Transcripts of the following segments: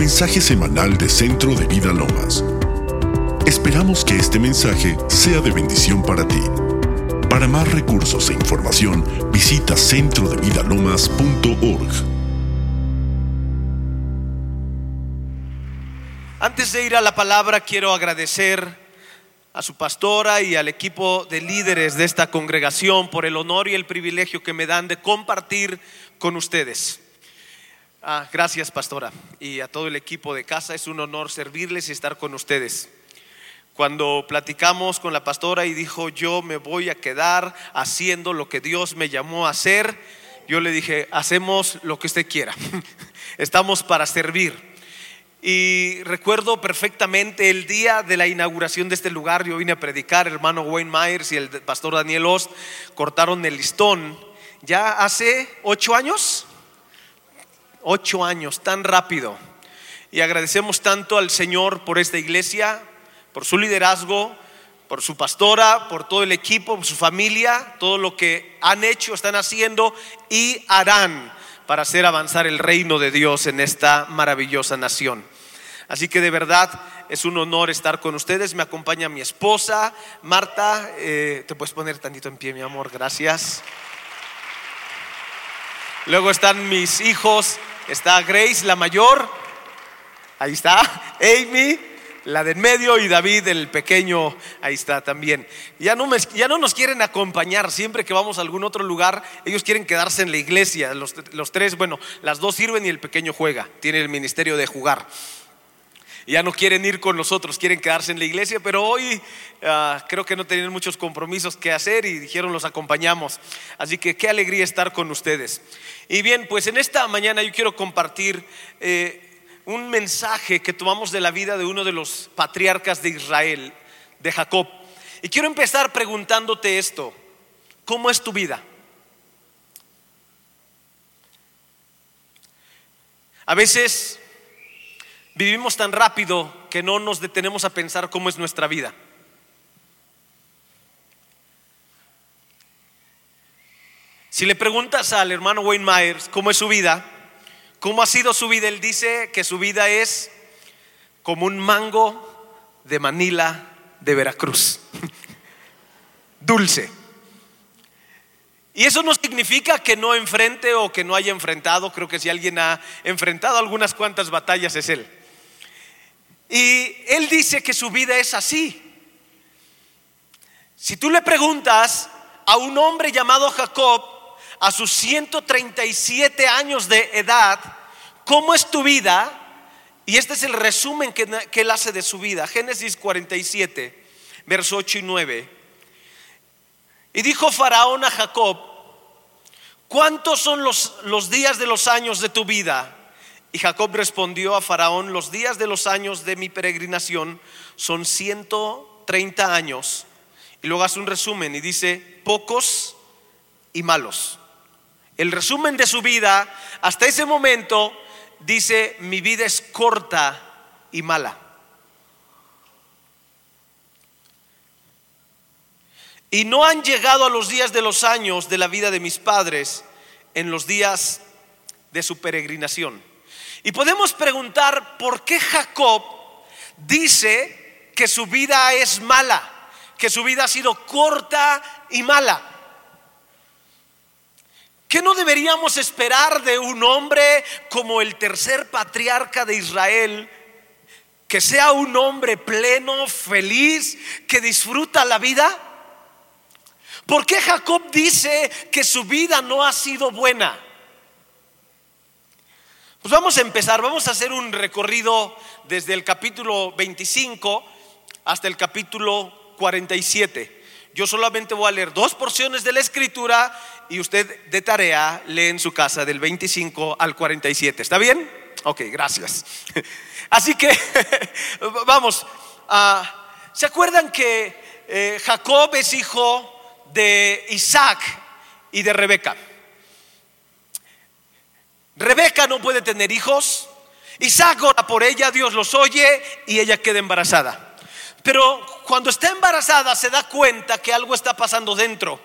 mensaje semanal de Centro de Vida Lomas. Esperamos que este mensaje sea de bendición para ti. Para más recursos e información, visita centrodevidalomas.org. Antes de ir a la palabra, quiero agradecer a su pastora y al equipo de líderes de esta congregación por el honor y el privilegio que me dan de compartir con ustedes. Ah, gracias, pastora, y a todo el equipo de casa. Es un honor servirles y estar con ustedes. Cuando platicamos con la pastora y dijo, yo me voy a quedar haciendo lo que Dios me llamó a hacer, yo le dije, hacemos lo que usted quiera. Estamos para servir. Y recuerdo perfectamente el día de la inauguración de este lugar, yo vine a predicar, hermano Wayne Myers y el pastor Daniel Ost cortaron el listón. Ya hace ocho años, Ocho años, tan rápido. Y agradecemos tanto al Señor por esta iglesia, por su liderazgo, por su pastora, por todo el equipo, su familia, todo lo que han hecho, están haciendo y harán para hacer avanzar el reino de Dios en esta maravillosa nación. Así que de verdad es un honor estar con ustedes. Me acompaña mi esposa, Marta. Eh, Te puedes poner tantito en pie, mi amor, gracias. Luego están mis hijos, Está Grace, la mayor. Ahí está. Amy, la del medio. Y David, el pequeño. Ahí está también. Ya no, ya no nos quieren acompañar. Siempre que vamos a algún otro lugar, ellos quieren quedarse en la iglesia. Los, los tres, bueno, las dos sirven y el pequeño juega. Tiene el ministerio de jugar ya no quieren ir con nosotros, quieren quedarse en la iglesia, pero hoy ah, creo que no tienen muchos compromisos que hacer y dijeron los acompañamos. Así que qué alegría estar con ustedes. Y bien, pues en esta mañana yo quiero compartir eh, un mensaje que tomamos de la vida de uno de los patriarcas de Israel, de Jacob. Y quiero empezar preguntándote esto, ¿cómo es tu vida? A veces Vivimos tan rápido que no nos detenemos a pensar cómo es nuestra vida. Si le preguntas al hermano Wayne Myers cómo es su vida, cómo ha sido su vida, él dice que su vida es como un mango de Manila de Veracruz. Dulce. Y eso no significa que no enfrente o que no haya enfrentado. Creo que si alguien ha enfrentado algunas cuantas batallas es él. Y él dice que su vida es así. Si tú le preguntas a un hombre llamado Jacob, a sus 137 años de edad, ¿cómo es tu vida? Y este es el resumen que, él hace de su vida. Génesis 47, verso 8 y 9. Y dijo Faraón a Jacob, ¿cuántos son los, los días de los años de tu vida? Y Jacob respondió a Faraón, los días de los años de mi peregrinación son 130 años. Y luego hace un resumen y dice, pocos y malos. El resumen de su vida, hasta ese momento, dice, mi vida es corta y mala. Y no han llegado a los días de los años de la vida de mis padres en los días de su peregrinación. Y podemos preguntar por qué Jacob dice que su vida es mala, que su vida ha sido corta y mala. ¿Qué no deberíamos esperar de un hombre como el tercer patriarca de Israel? Que sea un hombre pleno, feliz, que disfruta la vida. ¿Por qué Jacob dice que su vida no ha sido buena? Pues vamos a empezar, vamos a hacer un recorrido desde el capítulo 25 hasta el capítulo 47. Yo solamente voy a leer dos porciones de la escritura y usted de tarea lee en su casa del 25 al 47. ¿Está bien? Ok, gracias. Así que vamos, ah, ¿se acuerdan que eh, Jacob es hijo de Isaac y de Rebeca? Rebeca no puede tener hijos. Isaac ora por ella, Dios los oye y ella queda embarazada. Pero cuando está embarazada se da cuenta que algo está pasando dentro.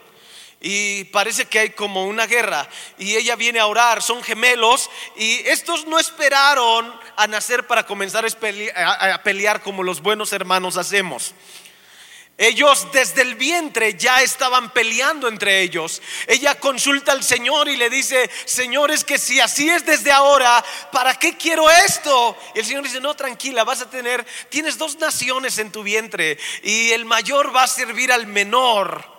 y parece que hay como una guerra y ella viene a orar, son gemelos y estos no esperaron a nacer para comenzar a pelear como los buenos hermanos hacemos. Ellos desde el vientre ya estaban peleando entre ellos. Ella consulta al Señor y le dice, Señor, es que si así es desde ahora, ¿para qué quiero esto? Y el Señor dice, no, tranquila, vas a tener, tienes dos naciones en tu vientre y el mayor va a servir al menor.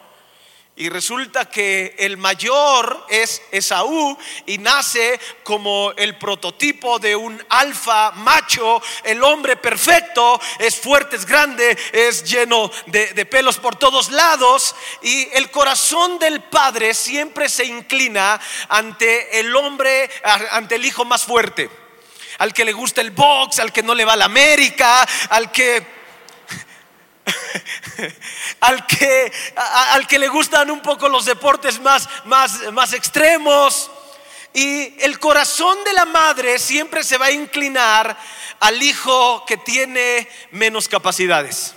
Y resulta que el mayor es Esaú y nace como el prototipo de un alfa macho, el hombre perfecto, es fuerte, es grande, es lleno de, pelos por todos lados. Y el corazón del padre siempre se inclina ante el hombre, ante el hijo más fuerte. Al que le gusta el box, al que no le va a la América, al que al, que, al que le gustan un poco los deportes más, más, más extremos. Y el corazón de la madre siempre se va a inclinar al hijo que tiene menos capacidades.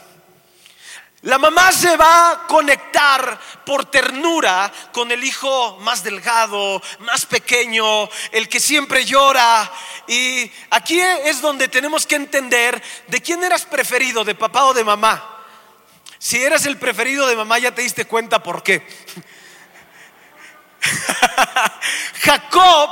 La mamá se va a conectar por ternura con el hijo más delgado, más pequeño, el que siempre llora. Y aquí es donde tenemos que entender de quién eras preferido, de papá o de mamá. Si eras el preferido de mamá, ya te diste cuenta por qué. Jacob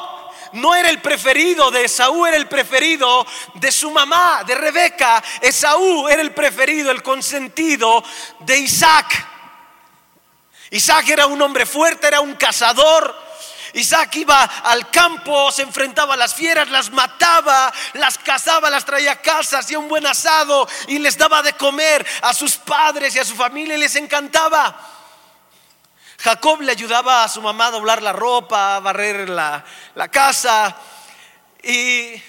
no era el preferido de Esaú, era el preferido de su mamá, de Rebeca. Esaú era el preferido, el consentido de Isaac. Isaac era un hombre fuerte, era un cazador, Isaac iba al campo, se enfrentaba a las fieras, las mataba, las cazaba, las traía a casa, hacía un buen asado y les daba de comer a sus padres y a su familia y les encantaba. Jacob le ayudaba a su mamá a doblar la ropa, a barrer la, la casa. Y,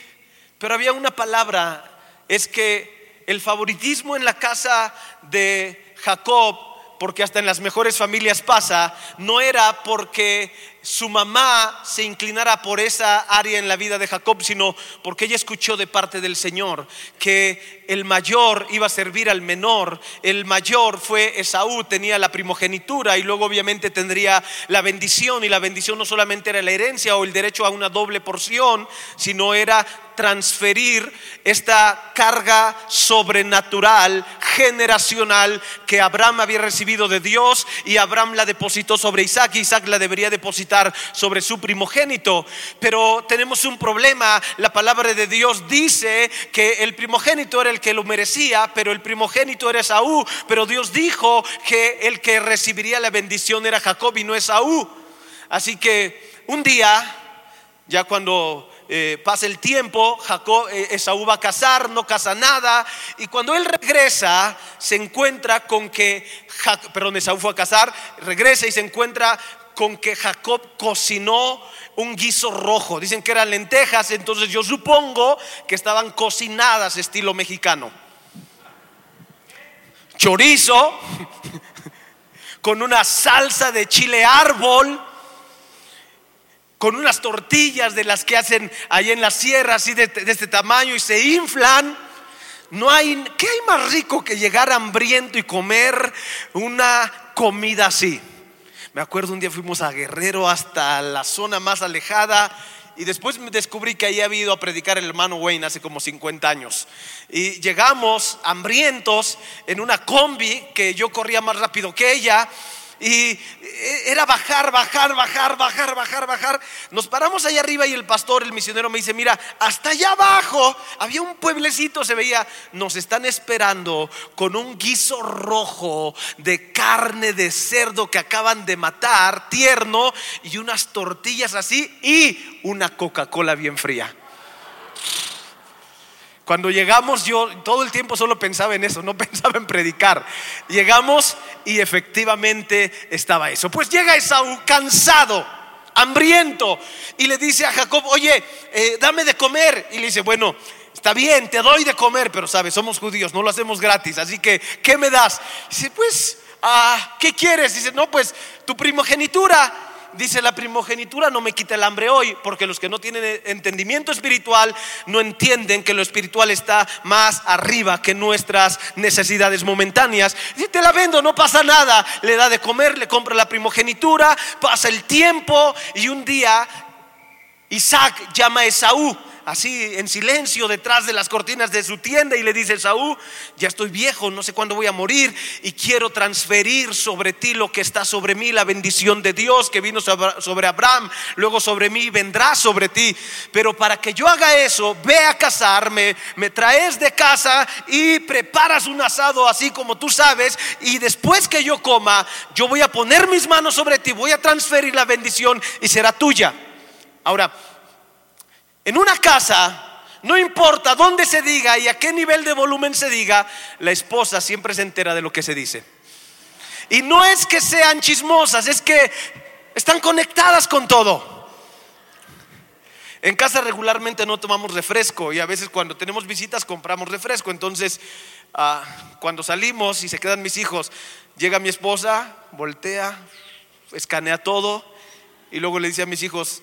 pero había una palabra, es que el favoritismo en la casa de Jacob porque hasta en las mejores familias pasa, no era porque su mamá se inclinara por esa área en la vida de Jacob, sino porque ella escuchó de parte del Señor que el mayor iba a servir al menor. El mayor fue Esaú, tenía la primogenitura y luego obviamente tendría la bendición. Y la bendición no solamente era la herencia o el derecho a una doble porción, sino era transferir esta carga sobrenatural, generacional, que Abraham había recibido de Dios y Abraham la depositó sobre Isaac y Isaac la debería depositar sobre su primogénito. Pero tenemos un problema, la palabra de Dios dice que el primogénito era el que lo merecía, pero el primogénito era Esaú, pero Dios dijo que el que recibiría la bendición era Jacob y no Esaú. Así que un día, ya cuando eh, pasa el tiempo, Jacob, eh, Esaú va a casar, no casa nada, y cuando él regresa, se encuentra con que, perdón, Esaú fue a casar, regresa y se encuentra con que Jacob cocinó un guiso rojo. Dicen que eran lentejas, entonces yo supongo que estaban cocinadas estilo mexicano. Chorizo con una salsa de chile árbol con unas tortillas de las que hacen ahí en la sierra, así de, este tamaño, y se inflan. No hay, ¿qué hay más rico que llegar hambriento y comer una comida así? Me acuerdo un día fuimos a Guerrero hasta la zona más alejada y después me descubrí que ahí había ido a predicar el hermano Wayne hace como 50 años. Y llegamos hambrientos en una combi que yo corría más rápido que ella y era bajar, bajar, bajar, bajar, bajar, bajar. Nos paramos allá arriba y el pastor, el misionero me dice, mira, hasta allá abajo había un pueblecito, se veía, nos están esperando con un guiso rojo de carne de cerdo que acaban de matar, tierno, y unas tortillas así y una Coca-Cola bien fría. Cuando llegamos yo todo el tiempo solo pensaba en eso, no pensaba en predicar. Llegamos y efectivamente estaba eso. Pues llega Esaú cansado, hambriento, y le dice a Jacob, oye, eh, dame de comer. Y le dice, bueno, está bien, te doy de comer, pero sabes, somos judíos, no lo hacemos gratis, así que, ¿qué me das? Dice, pues, ah, ¿qué quieres? Dice, no, pues tu primogenitura dice la primogenitura no me quita el hambre hoy, porque los que no tienen entendimiento espiritual no entienden que lo espiritual está más arriba que nuestras necesidades momentáneas. Si te la vendo, no pasa nada. Le da de comer, le compra la primogenitura, pasa el tiempo y un día Isaac llama a Esaú así en silencio detrás de las cortinas de su tienda y le dice, Saúl, ya estoy viejo, no sé cuándo voy a morir y quiero transferir sobre ti lo que está sobre mí, la bendición de Dios que vino sobre Abraham, luego sobre mí vendrá sobre ti. Pero para que yo haga eso, ve a casarme, me traes de casa y preparas un asado así como tú sabes y después que yo coma, yo voy a poner mis manos sobre ti, voy a transferir la bendición y será tuya. Ahora, en una casa, no importa dónde se diga y a qué nivel de volumen se diga, la esposa siempre se entera de lo que se dice. Y no es que sean chismosas, es que están conectadas con todo. En casa regularmente no tomamos refresco y a veces cuando tenemos visitas compramos refresco. Entonces, ah, cuando salimos y se quedan mis hijos, llega mi esposa, voltea, escanea todo y luego le dice a mis hijos,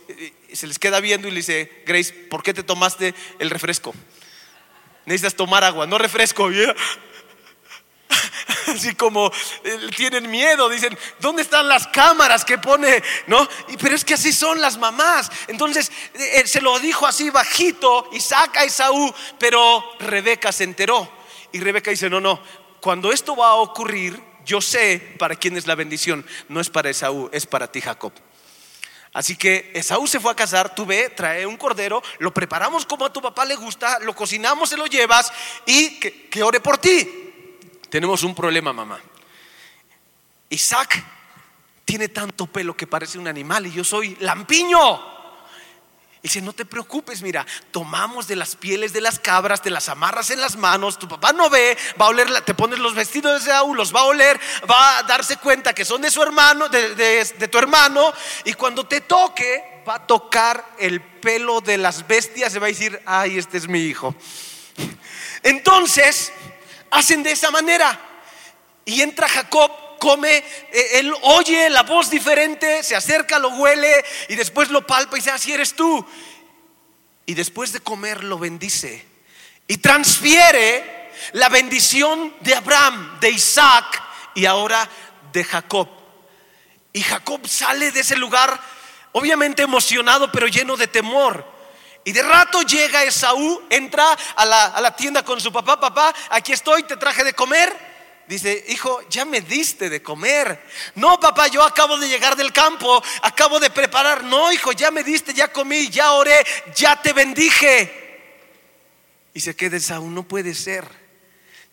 se les queda viendo y le dice, Grace, ¿por qué te tomaste el refresco? Necesitas tomar agua, no refresco. Así como eh, tienen miedo, dicen, ¿dónde están las cámaras que pone? ¿No? pero es que así son las mamás. Entonces eh, se lo dijo así bajito, Isaac a Esaú, pero Rebeca se enteró. Y Rebeca dice, no, no, cuando esto va a ocurrir, yo sé para quién es la bendición. No es para Esaú, es para ti, Jacob. Así que Esaú se fue a casar, tú ve, trae un cordero, lo preparamos como a tu papá le gusta, lo cocinamos, se lo llevas y que, que ore por ti. Tenemos un problema, mamá. Isaac tiene tanto pelo que parece un animal y yo soy lampiño. Dice, no te preocupes, mira, tomamos de las pieles de las cabras, te las amarras en las manos, tu papá no ve, va a oler, te pones los vestidos de Saúl, los va a oler, va a darse cuenta que son de su hermano, de, de tu hermano, y cuando te toque, va a tocar el pelo de las bestias, se va a decir, ay, este es mi hijo. Entonces, hacen de esa manera. Y entra Jacob come, eh, él oye la voz diferente, se acerca, lo huele y después lo palpa y dice, así eres tú. Y después de comer lo bendice y transfiere la bendición de Abraham, de Isaac y ahora de Jacob. Y Jacob sale de ese lugar obviamente emocionado pero lleno de temor. Y de rato llega Esaú, entra a la, a la tienda con su papá, papá, aquí estoy, te traje de comer. Dice, hijo, ya me diste de comer. No, papá, yo acabo de llegar del campo, acabo de preparar. No, hijo, ya me diste, ya comí, ya oré, ya te bendije. Y se queda aún no puede ser.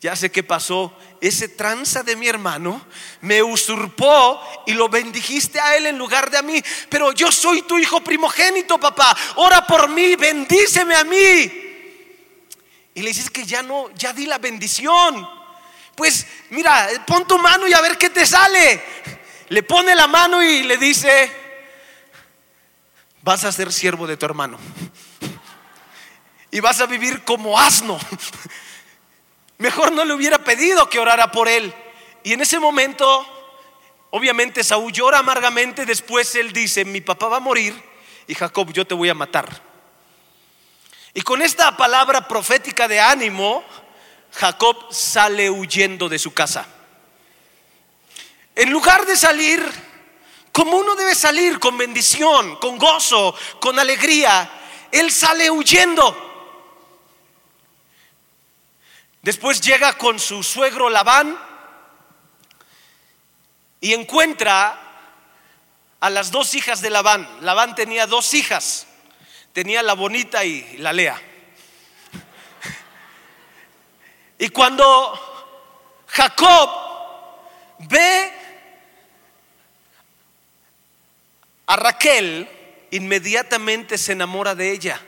Ya sé qué pasó. Ese tranza de mi hermano me usurpó y lo bendijiste a él en lugar de a mí. Pero yo soy tu hijo primogénito, papá. Ora por mí, bendíceme a mí. Y le dices que ya no, ya di la bendición. Pues mira, pon tu mano y a ver qué te sale. Le pone la mano y le dice, vas a ser siervo de tu hermano. Y vas a vivir como asno. Mejor no le hubiera pedido que orara por él. Y en ese momento, obviamente Saúl llora amargamente. Después él dice, mi papá va a morir y Jacob, yo te voy a matar. Y con esta palabra profética de ánimo, Jacob sale huyendo de su casa. En lugar de salir como uno debe salir, con bendición, con gozo, con alegría, él sale huyendo. Después llega con su suegro Labán y encuentra a las dos hijas de Labán. Labán tenía dos hijas, tenía la bonita y la Lea. Y cuando Jacob ve a Raquel, inmediatamente se enamora de ella,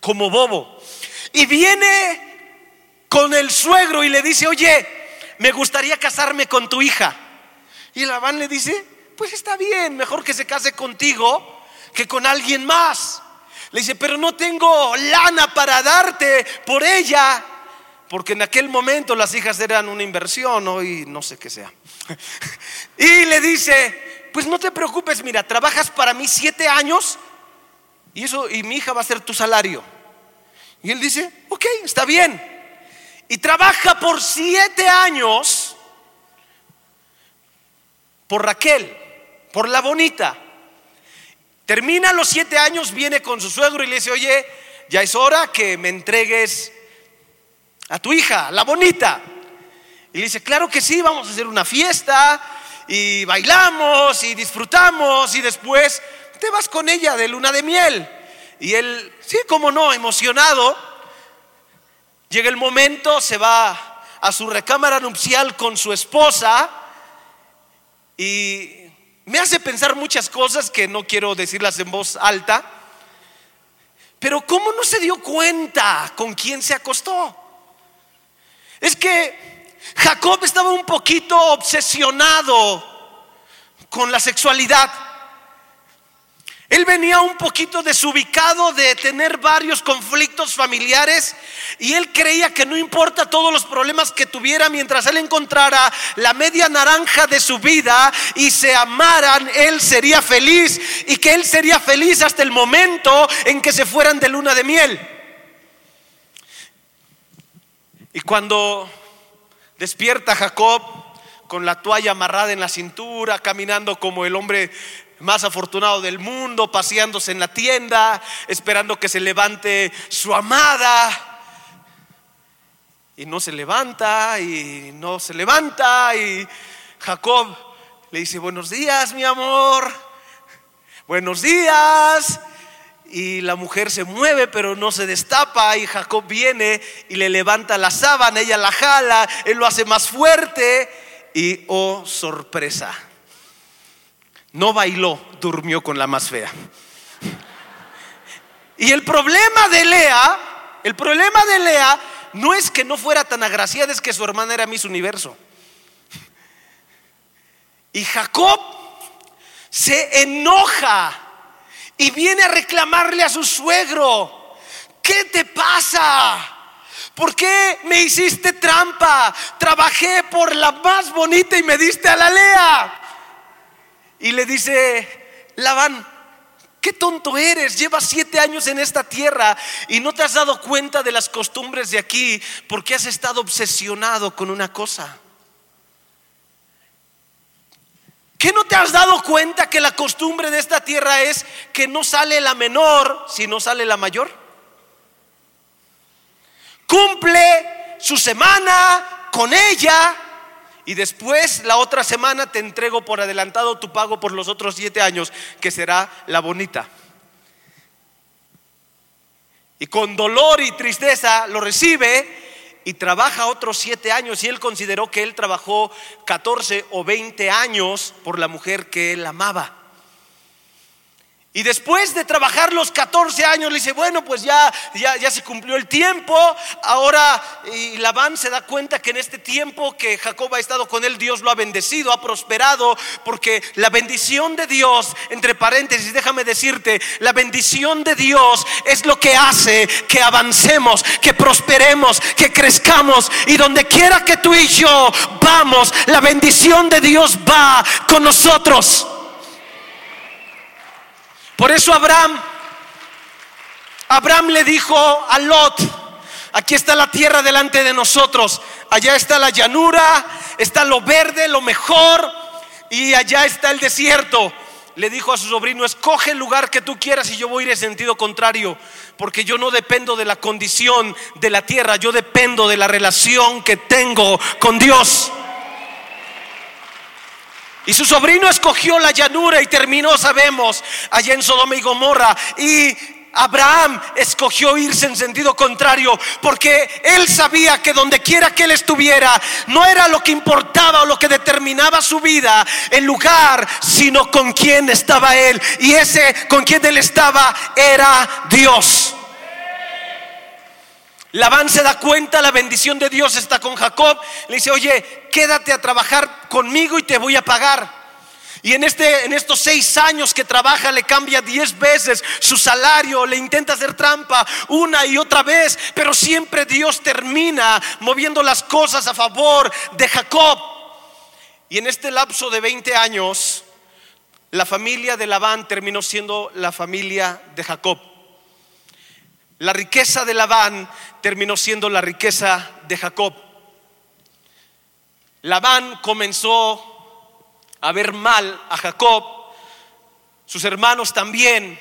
como bobo. Y viene con el suegro y le dice, oye, me gustaría casarme con tu hija. Y Labán le dice, pues está bien, mejor que se case contigo que con alguien más. Le dice, pero no tengo lana para darte por ella porque en aquel momento las hijas eran una inversión, hoy no sé qué sea. Y le dice, pues no te preocupes, mira, trabajas para mí siete años y eso, y mi hija va a ser tu salario. Y él dice, ok, está bien. Y trabaja por siete años por Raquel, por la bonita. Termina los siete años, viene con su suegro y le dice, oye, ya es hora que me entregues a tu hija, la bonita. Y le dice, claro que sí, vamos a hacer una fiesta y bailamos y disfrutamos y después te vas con ella de luna de miel. Y él, sí, como no, emocionado, llega el momento, se va a su recámara nupcial con su esposa y me hace pensar muchas cosas que no quiero decirlas en voz alta, pero ¿cómo no se dio cuenta con quién se acostó? Es que Jacob estaba un poquito obsesionado con la sexualidad. Él venía un poquito desubicado de tener varios conflictos familiares y él creía que no importa todos los problemas que tuviera mientras él encontrara la media naranja de su vida y se amaran, él sería feliz y que él sería feliz hasta el momento en que se fueran de luna de miel. Y cuando Despierta Jacob con la toalla amarrada en la cintura, caminando como el hombre más afortunado del mundo, paseándose en la tienda, esperando que se levante su amada. Y no se levanta, y no se levanta, y Jacob le dice, buenos días, mi amor, buenos días y la mujer se mueve pero no se destapa y Jacob viene y le levanta la sábana, ella la jala, él lo hace más fuerte y oh sorpresa, no bailó, durmió con la más fea. Y el problema de Lea, el problema de Lea no es que no fuera tan agraciada, es que su hermana era Miss Universo. Y Jacob se enoja y viene a reclamarle a su suegro, ¿qué te pasa? ¿Por qué me hiciste trampa? Trabajé por la más bonita y me diste a la Lea. Y le dice, Labán, qué tonto eres, llevas siete años en esta tierra y no te has dado cuenta de las costumbres de aquí porque has estado obsesionado con una cosa. ¿Qué no te has dado cuenta que la costumbre de esta tierra es que no sale la menor si no sale la mayor? Cumple su semana con ella y después la otra semana te entrego por adelantado tu pago por los otros siete años, que será la bonita. Y con dolor y tristeza lo recibe y trabaja otros siete años y él consideró que él trabajó 14 o 20 años por la mujer que él amaba. Y después de trabajar los 14 años, le dice, bueno, pues ya, ya, ya se cumplió el tiempo. Ahora, y Labán se da cuenta que en este tiempo que Jacob ha estado con él, Dios lo ha bendecido, ha prosperado, porque la bendición de Dios, entre paréntesis, déjame decirte, la bendición de Dios es lo que hace que avancemos, que prosperemos, que crezcamos. Y donde quiera que tú y yo vamos, la bendición de Dios va con nosotros. Por eso Abraham, Abraham le dijo a Lot, aquí está la tierra delante de nosotros, allá está la llanura, está lo verde, lo mejor, y allá está el desierto. Le dijo a su sobrino, escoge el lugar que tú quieras y yo voy a ir en sentido contrario, porque yo no dependo de la condición de la tierra, yo dependo de la relación que tengo con Dios. Y su sobrino escogió la llanura y terminó, sabemos, allá en Sodoma y Gomorra. Y Abraham escogió irse en sentido contrario porque él sabía que donde quiera que él estuviera no era lo que importaba o lo que determinaba su vida el lugar, sino con quién estaba él. Y ese con quien él estaba era Dios. Labán se da cuenta, la bendición de Dios está con Jacob. Le dice, oye, quédate a trabajar conmigo y te voy a pagar. Y en, este, en estos seis años que trabaja le cambia diez veces su salario, le intenta hacer trampa una y otra vez, pero siempre Dios termina moviendo las cosas a favor de Jacob. Y en este lapso de 20 años, la familia de Labán terminó siendo la familia de Jacob. La riqueza de Labán terminó siendo la riqueza de Jacob. Labán comenzó a ver mal a Jacob, sus hermanos también,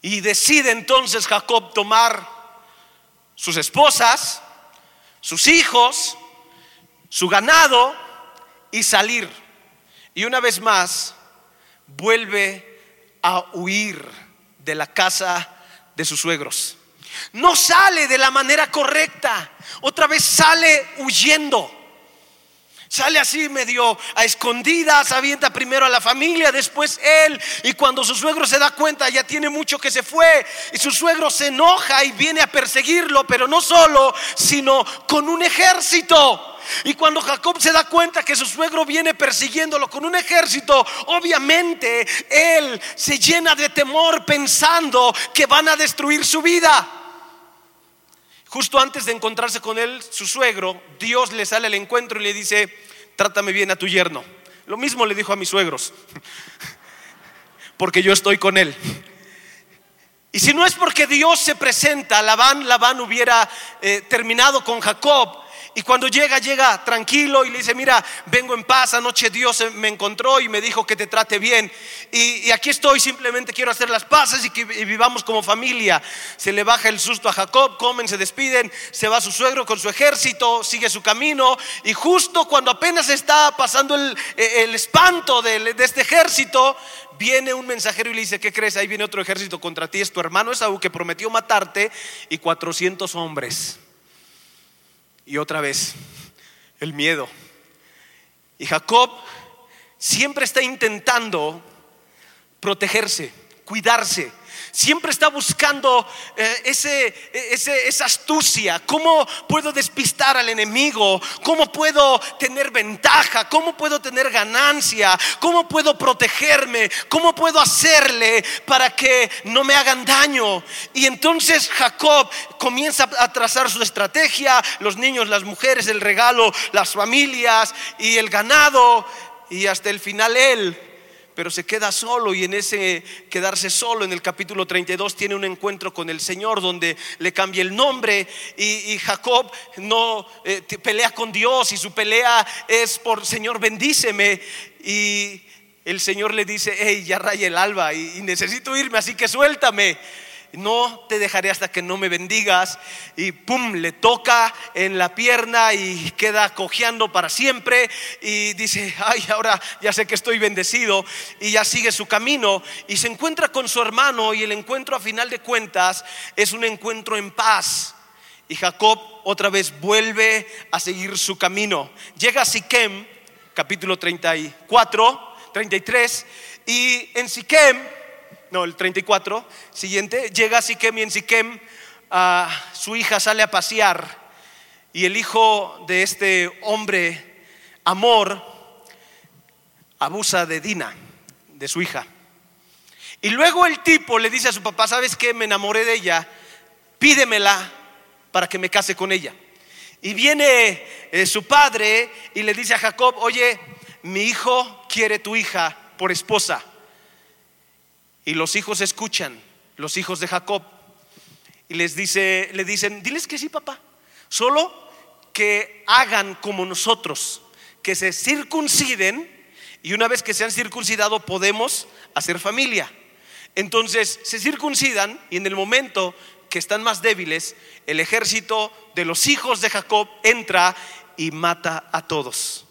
y decide entonces Jacob tomar sus esposas, sus hijos, su ganado y salir. Y una vez más vuelve a huir de la casa de sus suegros. No sale de la manera correcta, otra vez sale huyendo. Sale así medio a escondidas, avienta primero a la familia, después él. Y cuando su suegro se da cuenta, ya tiene mucho que se fue. Y su suegro se enoja y viene a perseguirlo, pero no solo, sino con un ejército. Y cuando Jacob se da cuenta que su suegro viene persiguiéndolo con un ejército, obviamente él se llena de temor pensando que van a destruir su vida. Justo antes de encontrarse con él, su suegro, Dios le sale al encuentro y le dice, trátame bien a tu yerno. Lo mismo le dijo a mis suegros, porque yo estoy con él. Y si no es porque Dios se presenta, Labán, Labán hubiera eh, terminado con Jacob y cuando llega, llega tranquilo y le dice, mira, vengo en paz, anoche Dios me encontró y me dijo que te trate bien. Y, aquí estoy, simplemente quiero hacer las paces y que vivamos como familia. Se le baja el susto a Jacob, comen, se despiden, se va su suegro con su ejército, sigue su camino. Y justo cuando apenas está pasando el, e, espanto de, de este ejército, viene un mensajero y le dice, ¿qué crees? Ahí viene otro ejército contra ti, es tu hermano Esaú que prometió matarte y 400 hombres. Y otra vez, el miedo. Y Jacob siempre está intentando protegerse, cuidarse, siempre está buscando eh, ese, esa astucia. ¿Cómo puedo despistar al enemigo? ¿Cómo puedo tener ventaja? ¿Cómo puedo tener ganancia? ¿Cómo puedo protegerme? ¿Cómo puedo hacerle para que no me hagan daño? Y entonces Jacob comienza a trazar su estrategia, los niños, las mujeres, el regalo, las familias y el ganado. Y hasta el final él pero se queda solo y en ese quedarse solo en el capítulo 32 tiene un encuentro con el Señor donde le cambia el nombre y, Jacob no eh, pelea con Dios y su pelea es por Señor bendíceme y el Señor le dice, hey, ya raya el alba y necesito irme, así que suéltame no te dejaré hasta que no me bendigas. Y pum, le toca en la pierna y queda cojeando para siempre. Y dice, ay, ahora ya sé que estoy bendecido. Y ya sigue su camino y se encuentra con su hermano. Y el encuentro a final de cuentas es un encuentro en paz. Y Jacob otra vez vuelve a seguir su camino. Llega a Siquem, capítulo 34, 33. Y en Siquem no, el 34, siguiente, llega Siquem y en Siquem su hija sale a pasear y el hijo de este hombre, Amor, abusa de Dina, de su hija. Y luego el tipo le dice a su papá, ¿sabes qué? Me enamoré de ella, pídemela para que me case con ella. Y viene eh, su padre y le dice a Jacob, oye, mi hijo quiere tu hija por esposa. Y los hijos escuchan, los hijos de Jacob, y les dice, le dicen, diles que sí, papá, solo que hagan como nosotros, que se circunciden y una vez que se han circuncidado podemos hacer familia. Entonces se circuncidan y en el momento que están más débiles, el ejército de los hijos de Jacob entra y mata a todos.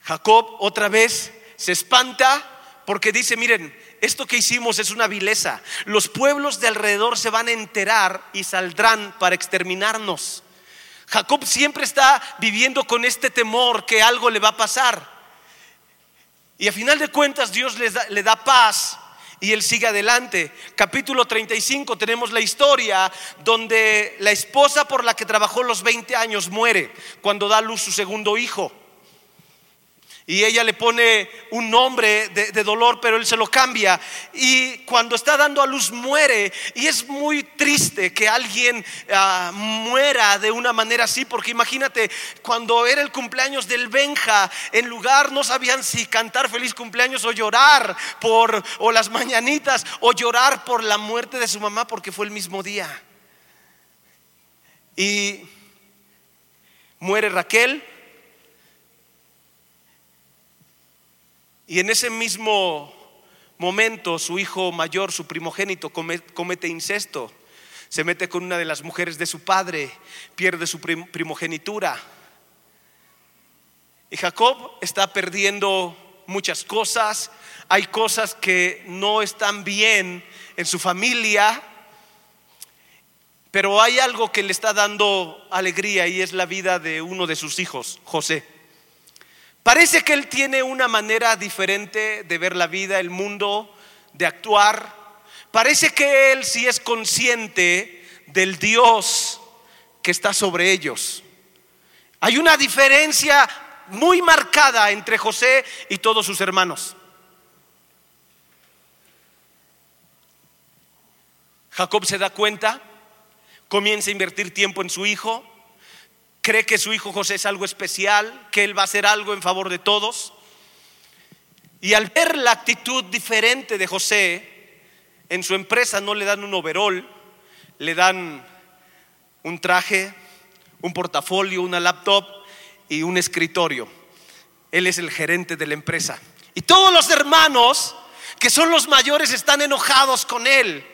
Jacob otra vez se espanta porque dice, miren, esto que hicimos es una vileza. Los pueblos de alrededor se van a enterar y saldrán para exterminarnos. Jacob siempre está viviendo con este temor que algo le va a pasar. Y a final de cuentas Dios le da paz y él sigue adelante. Capítulo 35 tenemos la historia donde la esposa por la que trabajó los 20 años muere cuando da luz su segundo hijo. Y ella le pone un nombre de, dolor, pero él se lo cambia. Y cuando está dando a luz muere. Y es muy triste que alguien ah, muera de una manera así, porque imagínate, cuando era el cumpleaños del Benja, en lugar no sabían si cantar feliz cumpleaños o llorar por, o las mañanitas, o llorar por la muerte de su mamá, porque fue el mismo día. Y muere Raquel Y en ese mismo momento su hijo mayor, su primogénito, comete incesto. Se mete con una de las mujeres de su padre, pierde su primogenitura. Y Jacob está perdiendo muchas cosas. Hay cosas que no están bien en su familia. Pero hay algo que le está dando alegría y es la vida de uno de sus hijos, José. Parece que él tiene una manera diferente de ver la vida, el mundo, de actuar. Parece que él sí es consciente del Dios que está sobre ellos. Hay una diferencia muy marcada entre José y todos sus hermanos. Jacob se da cuenta, comienza a invertir tiempo en su hijo, cree que su hijo José es algo especial, que él va a hacer algo en favor de todos. Y al ver la actitud diferente de José, en su empresa no le dan un overall, le dan un traje, un portafolio, una laptop y un escritorio. Él es el gerente de la empresa. Y todos los hermanos, que son los mayores, están enojados con él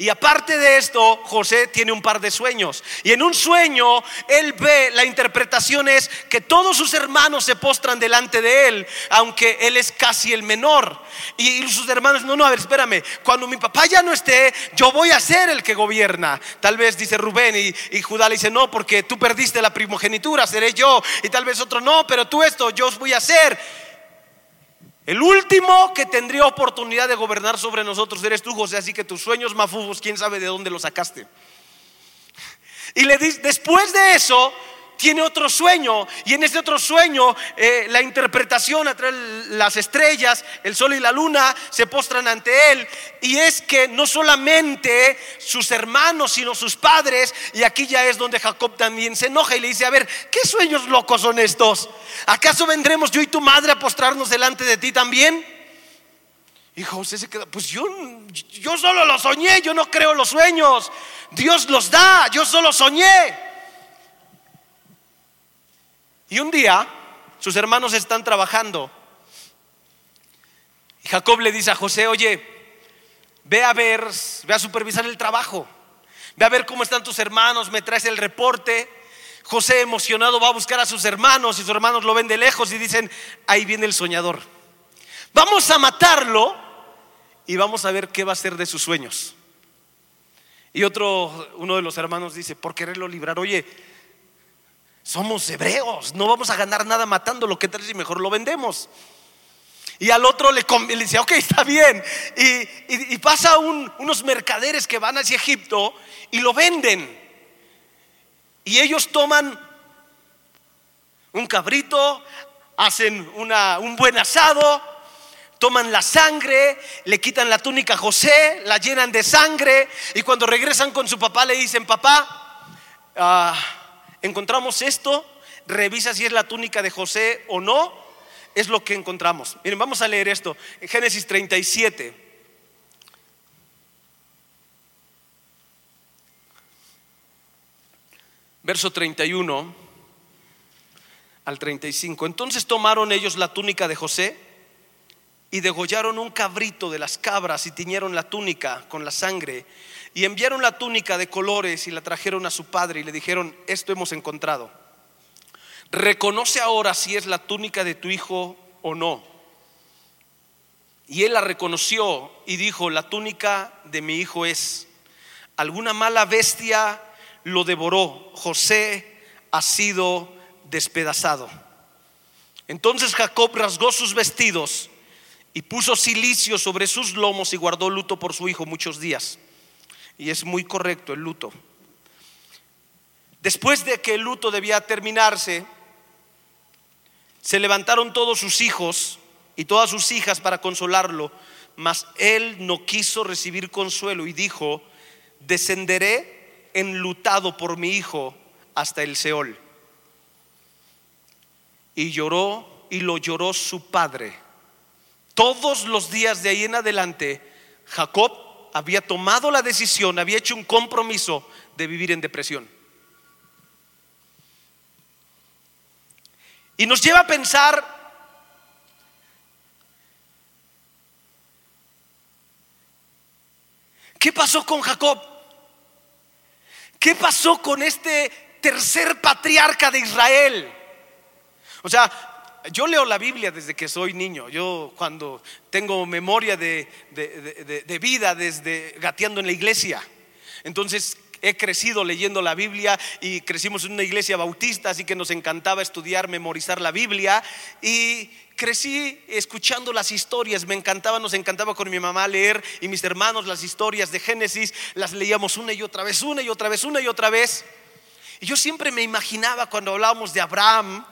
y aparte de esto, José tiene un par de sueños. Y en un sueño, él ve, la interpretación es que todos sus hermanos se postran delante de él, aunque él es casi el menor. Y sus hermanos, no, no, a ver, espérame, cuando mi papá ya no esté, yo voy a ser el que gobierna. Tal vez dice Rubén y, Judá le dice, no, porque tú perdiste la primogenitura, seré yo. Y tal vez otro, no, pero tú esto, yo os voy a hacer. El último que tendría oportunidad de gobernar sobre nosotros eres tú, José, así que tus sueños mafufos, quién sabe de dónde los sacaste. Y le dice, después de eso, tiene otro sueño y en ese otro sueño eh, la interpretación a través de las estrellas, el sol y la luna se postran ante él y es que no solamente sus hermanos sino sus padres y aquí ya es donde Jacob también se enoja y le dice, a ver, ¿qué sueños locos son estos? ¿Acaso vendremos yo y tu madre a postrarnos delante de ti también? Y José se queda, pues yo, yo solo lo soñé, yo no creo los sueños, Dios los da, yo solo soñé. Y un día sus hermanos están trabajando. Y Jacob le dice a José, oye, ve a ver, ve a supervisar el trabajo. Ve a ver cómo están tus hermanos, me traes el reporte. José emocionado va a buscar a sus hermanos y sus hermanos lo ven de lejos y dicen, ahí viene el soñador. Vamos a matarlo y vamos a ver qué va a ser de sus sueños. Y otro, uno de los hermanos dice, por quererlo librar, oye, somos hebreos, no vamos a ganar nada matando lo que tal si mejor lo vendemos. Y al otro le, dice, ok, está bien. Y, pasa unos mercaderes que van hacia Egipto y lo venden. Y ellos toman un cabrito, hacen un buen asado, toman la sangre, le quitan la túnica a José, la llenan de sangre y cuando regresan con su papá le dicen, papá, ah, encontramos esto, revisa si es la túnica de José o no, es lo que encontramos. Miren, vamos a leer esto en Génesis 37. Verso 31 al 35. Entonces tomaron ellos la túnica de José y degollaron un cabrito de las cabras y tiñeron la túnica con la sangre y enviaron la túnica de colores y la trajeron a su padre y le dijeron, esto hemos encontrado. Reconoce ahora si es la túnica de tu hijo o no. Y él la reconoció y dijo, la túnica de mi hijo es. Alguna mala bestia lo devoró. José ha sido despedazado. Entonces Jacob rasgó sus vestidos y puso silicio sobre sus lomos y guardó luto por su hijo muchos días y es muy correcto el luto. Después de que el luto debía terminarse, Se levantaron todos sus hijos y todas sus hijas para consolarlo, mas él no quiso recibir consuelo y dijo, descenderé enlutado por mi hijo hasta el Seol. Y lloró y lo lloró su padre. Todos los días de ahí en adelante, Jacob había tomado la decisión, había hecho un compromiso de vivir en depresión. Y nos lleva a pensar ¿Qué pasó con Jacob? ¿Qué pasó con este tercer patriarca de Israel? O sea, yo leo la Biblia desde que soy niño. Yo cuando tengo memoria de, de, vida desde gateando en la iglesia. Entonces he crecido leyendo la Biblia y crecimos en una iglesia bautista, así que nos encantaba estudiar, memorizar la Biblia. Y crecí escuchando las historias, me encantaba, nos encantaba con mi mamá leer y mis hermanos las historias de Génesis, las leíamos una y otra vez, una y otra vez, una y otra vez. Y yo siempre me imaginaba cuando hablábamos de Abraham,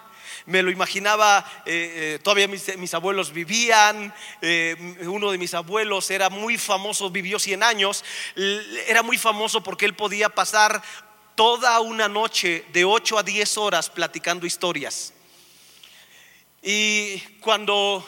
me lo imaginaba, eh, eh, todavía mis, abuelos vivían, eh, uno de mis abuelos era muy famoso, vivió 100 años, era muy famoso porque él podía pasar toda una noche de 8 a 10 horas platicando historias. Y cuando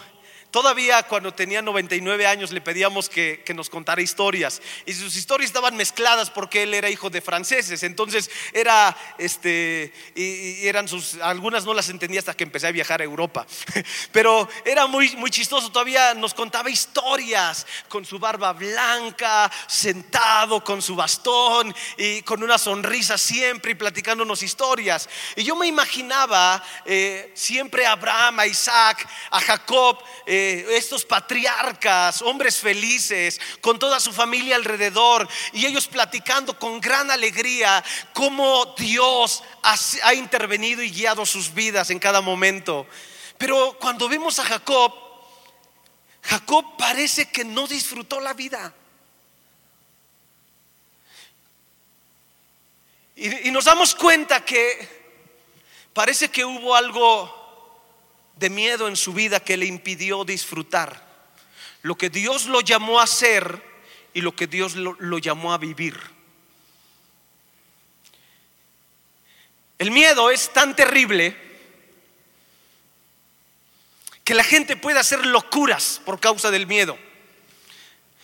Todavía cuando tenía 99 años le pedíamos que, nos contara historias. Y sus historias estaban mezcladas porque él era hijo de franceses, entonces era, este, y, eran sus, algunas no las entendía hasta que empecé a viajar a Europa, pero era muy, muy chistoso, todavía nos contaba historias con su barba blanca, sentado con su bastón y con una sonrisa siempre y platicándonos historias. Y yo me imaginaba eh, siempre Abraham, Isaac, a Jacob, eh, estos patriarcas, hombres felices, con toda su familia alrededor, y ellos platicando con gran alegría cómo Dios ha, intervenido y guiado sus vidas en cada momento. Pero cuando vemos a Jacob, Jacob parece que no disfrutó la vida. Y, nos damos cuenta que parece que hubo algo de miedo en su vida que le impidió disfrutar lo que Dios lo llamó a hacer y lo que Dios lo, llamó a vivir. El miedo es tan terrible que la gente puede hacer locuras por causa del miedo.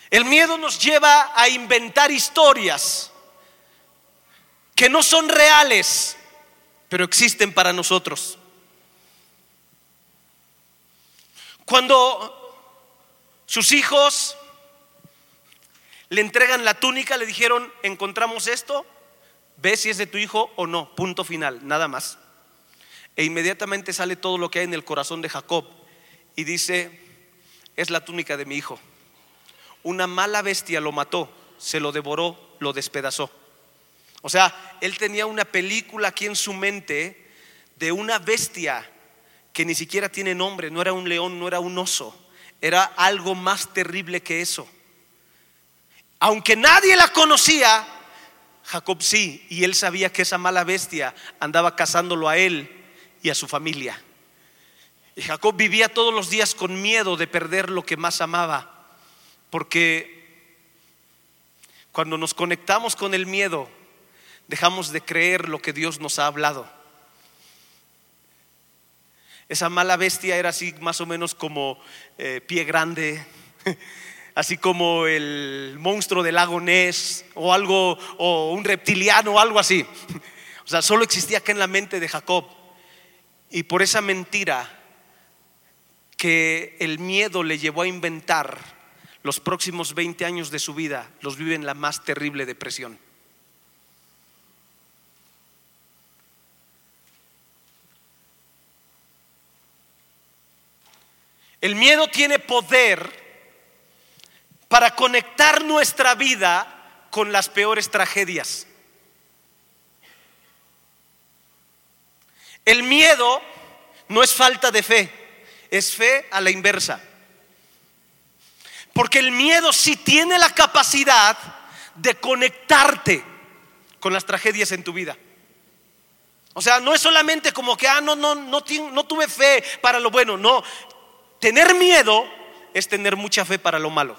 El miedo nos lleva a inventar historias que no son reales, pero existen para nosotros. Cuando sus hijos le entregan la túnica, le dijeron, encontramos esto, ve si es de tu hijo o no, punto final, nada más. E inmediatamente sale todo lo que hay en el corazón de Jacob y dice, es la túnica de mi hijo. Una mala bestia lo mató, se lo devoró, lo despedazó. O sea, él tenía una película aquí en su mente de una bestia que ni siquiera tiene nombre, no era un león, no era un oso, era algo más terrible que eso. Aunque nadie la conocía, Jacob sí, y él sabía que esa mala bestia andaba cazándolo a él y a su familia. Y Jacob vivía todos los días con miedo de perder lo que más amaba, porque cuando nos conectamos con el miedo, dejamos de creer lo que Dios nos ha hablado. Esa mala bestia era así más o menos como eh, pie grande, así como el monstruo del lago Ness o algo, o un reptiliano o algo así. O sea, solo existía acá en la mente de Jacob. Y por esa mentira que el miedo le llevó a inventar, los próximos 20 años de su vida los vive en la más terrible depresión. El miedo tiene poder para conectar nuestra vida con las peores tragedias. El miedo no es falta de fe, es fe a la inversa. Porque el miedo sí tiene la capacidad de conectarte con las tragedias en tu vida. O sea, no es solamente como que, ah, no, no, no, no tuve fe para lo bueno. No, tener miedo es tener mucha fe para lo malo.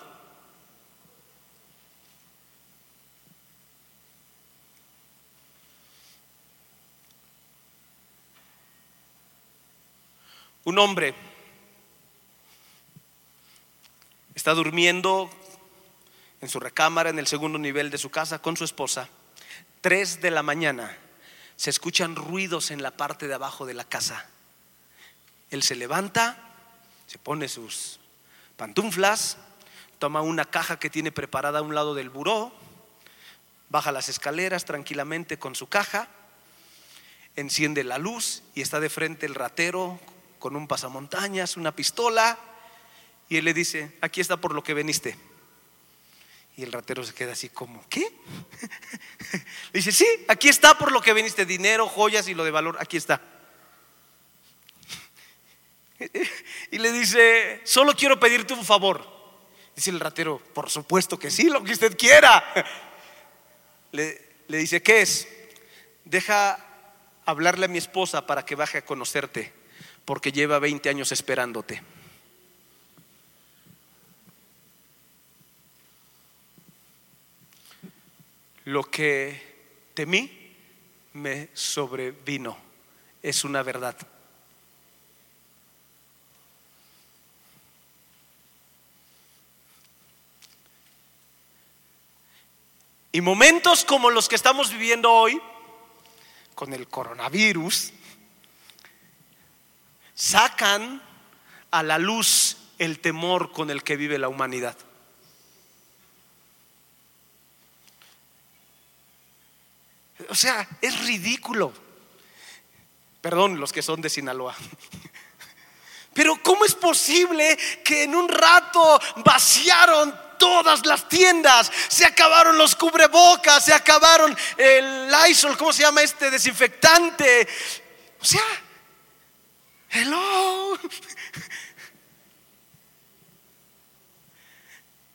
Un hombre está durmiendo en su recámara en el segundo nivel de su casa con su esposa. Tres de la mañana se escuchan ruidos en la parte de abajo de la casa. Él se levanta, se pone sus pantuflas, toma una caja que tiene preparada a un lado del buró, baja las escaleras tranquilamente con su caja, enciende la luz y está de frente el ratero con un pasamontañas, una pistola, y él le dice, aquí está por lo que veniste. Y el ratero se queda así como, ¿qué? le dice, sí, aquí está por lo que veniste, dinero, joyas y lo de valor, aquí está. y le dice, solo quiero pedirte un favor. Dice el ratero, por supuesto que sí, lo que usted quiera. le, dice, ¿qué es? Deja hablarle a mi esposa para que baje a conocerte porque lleva 20 años esperándote. Lo que temí me sobrevino. Es una verdad. Y momentos como los que estamos viviendo hoy, con el coronavirus, sacan a la luz el temor con el que vive la humanidad. O sea, es ridículo. Perdón los que son de Sinaloa. Pero ¿cómo es posible que en un rato vaciaron todas las tiendas? Se acabaron los cubrebocas, se acabaron el Lysol, ¿cómo se llama este desinfectante? O sea, Hello.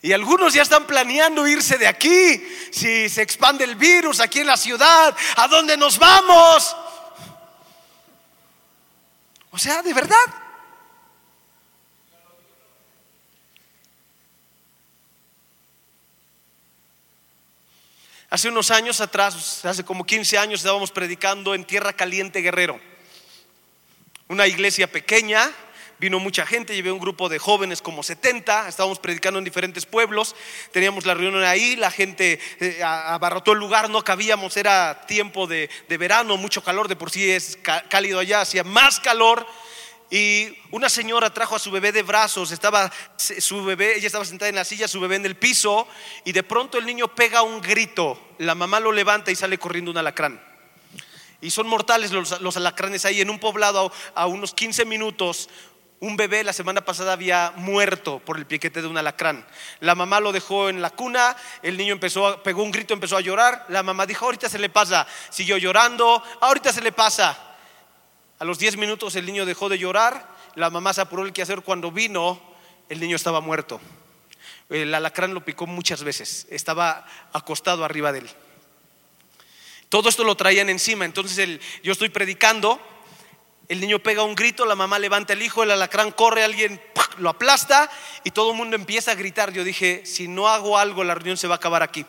Y algunos ya están planeando irse de aquí. Si se expande el virus aquí en la ciudad, ¿a dónde nos vamos? O sea, de verdad. Hace unos años atrás, hace como 15 años, estábamos predicando en Tierra Caliente Guerrero una iglesia pequeña, vino mucha gente, llevé un grupo de jóvenes como 70, estábamos predicando en diferentes pueblos, teníamos la reunión ahí, la gente eh, abarrotó el lugar, no cabíamos, era tiempo de, verano, mucho calor, de por sí es cálido allá, hacía más calor. Y una señora trajo a su bebé de brazos, estaba su bebé, ella estaba sentada en la silla, su bebé en el piso, y de pronto el niño pega un grito, la mamá lo levanta y sale corriendo un alacrán. Y son mortales los, alacranes ahí. En un poblado a, unos 15 minutos, un bebé la semana pasada había muerto por el piquete de un alacrán. La mamá lo dejó en la cuna, el niño empezó, pegó un grito, empezó a llorar. La mamá dijo, ahorita se le pasa. Siguió llorando, ahorita se le pasa. A los 10 minutos el niño dejó de llorar, la mamá se apuró el que hacer cuando vino, el niño estaba muerto. El alacrán lo picó muchas veces, estaba acostado arriba de él. Todo esto lo traían encima. Entonces yo estoy predicando, el niño pega un grito, la mamá levanta el hijo, el alacrán corre, alguien lo aplasta y todo el mundo empieza a gritar. Yo dije, si no hago algo, la reunión se va a acabar aquí.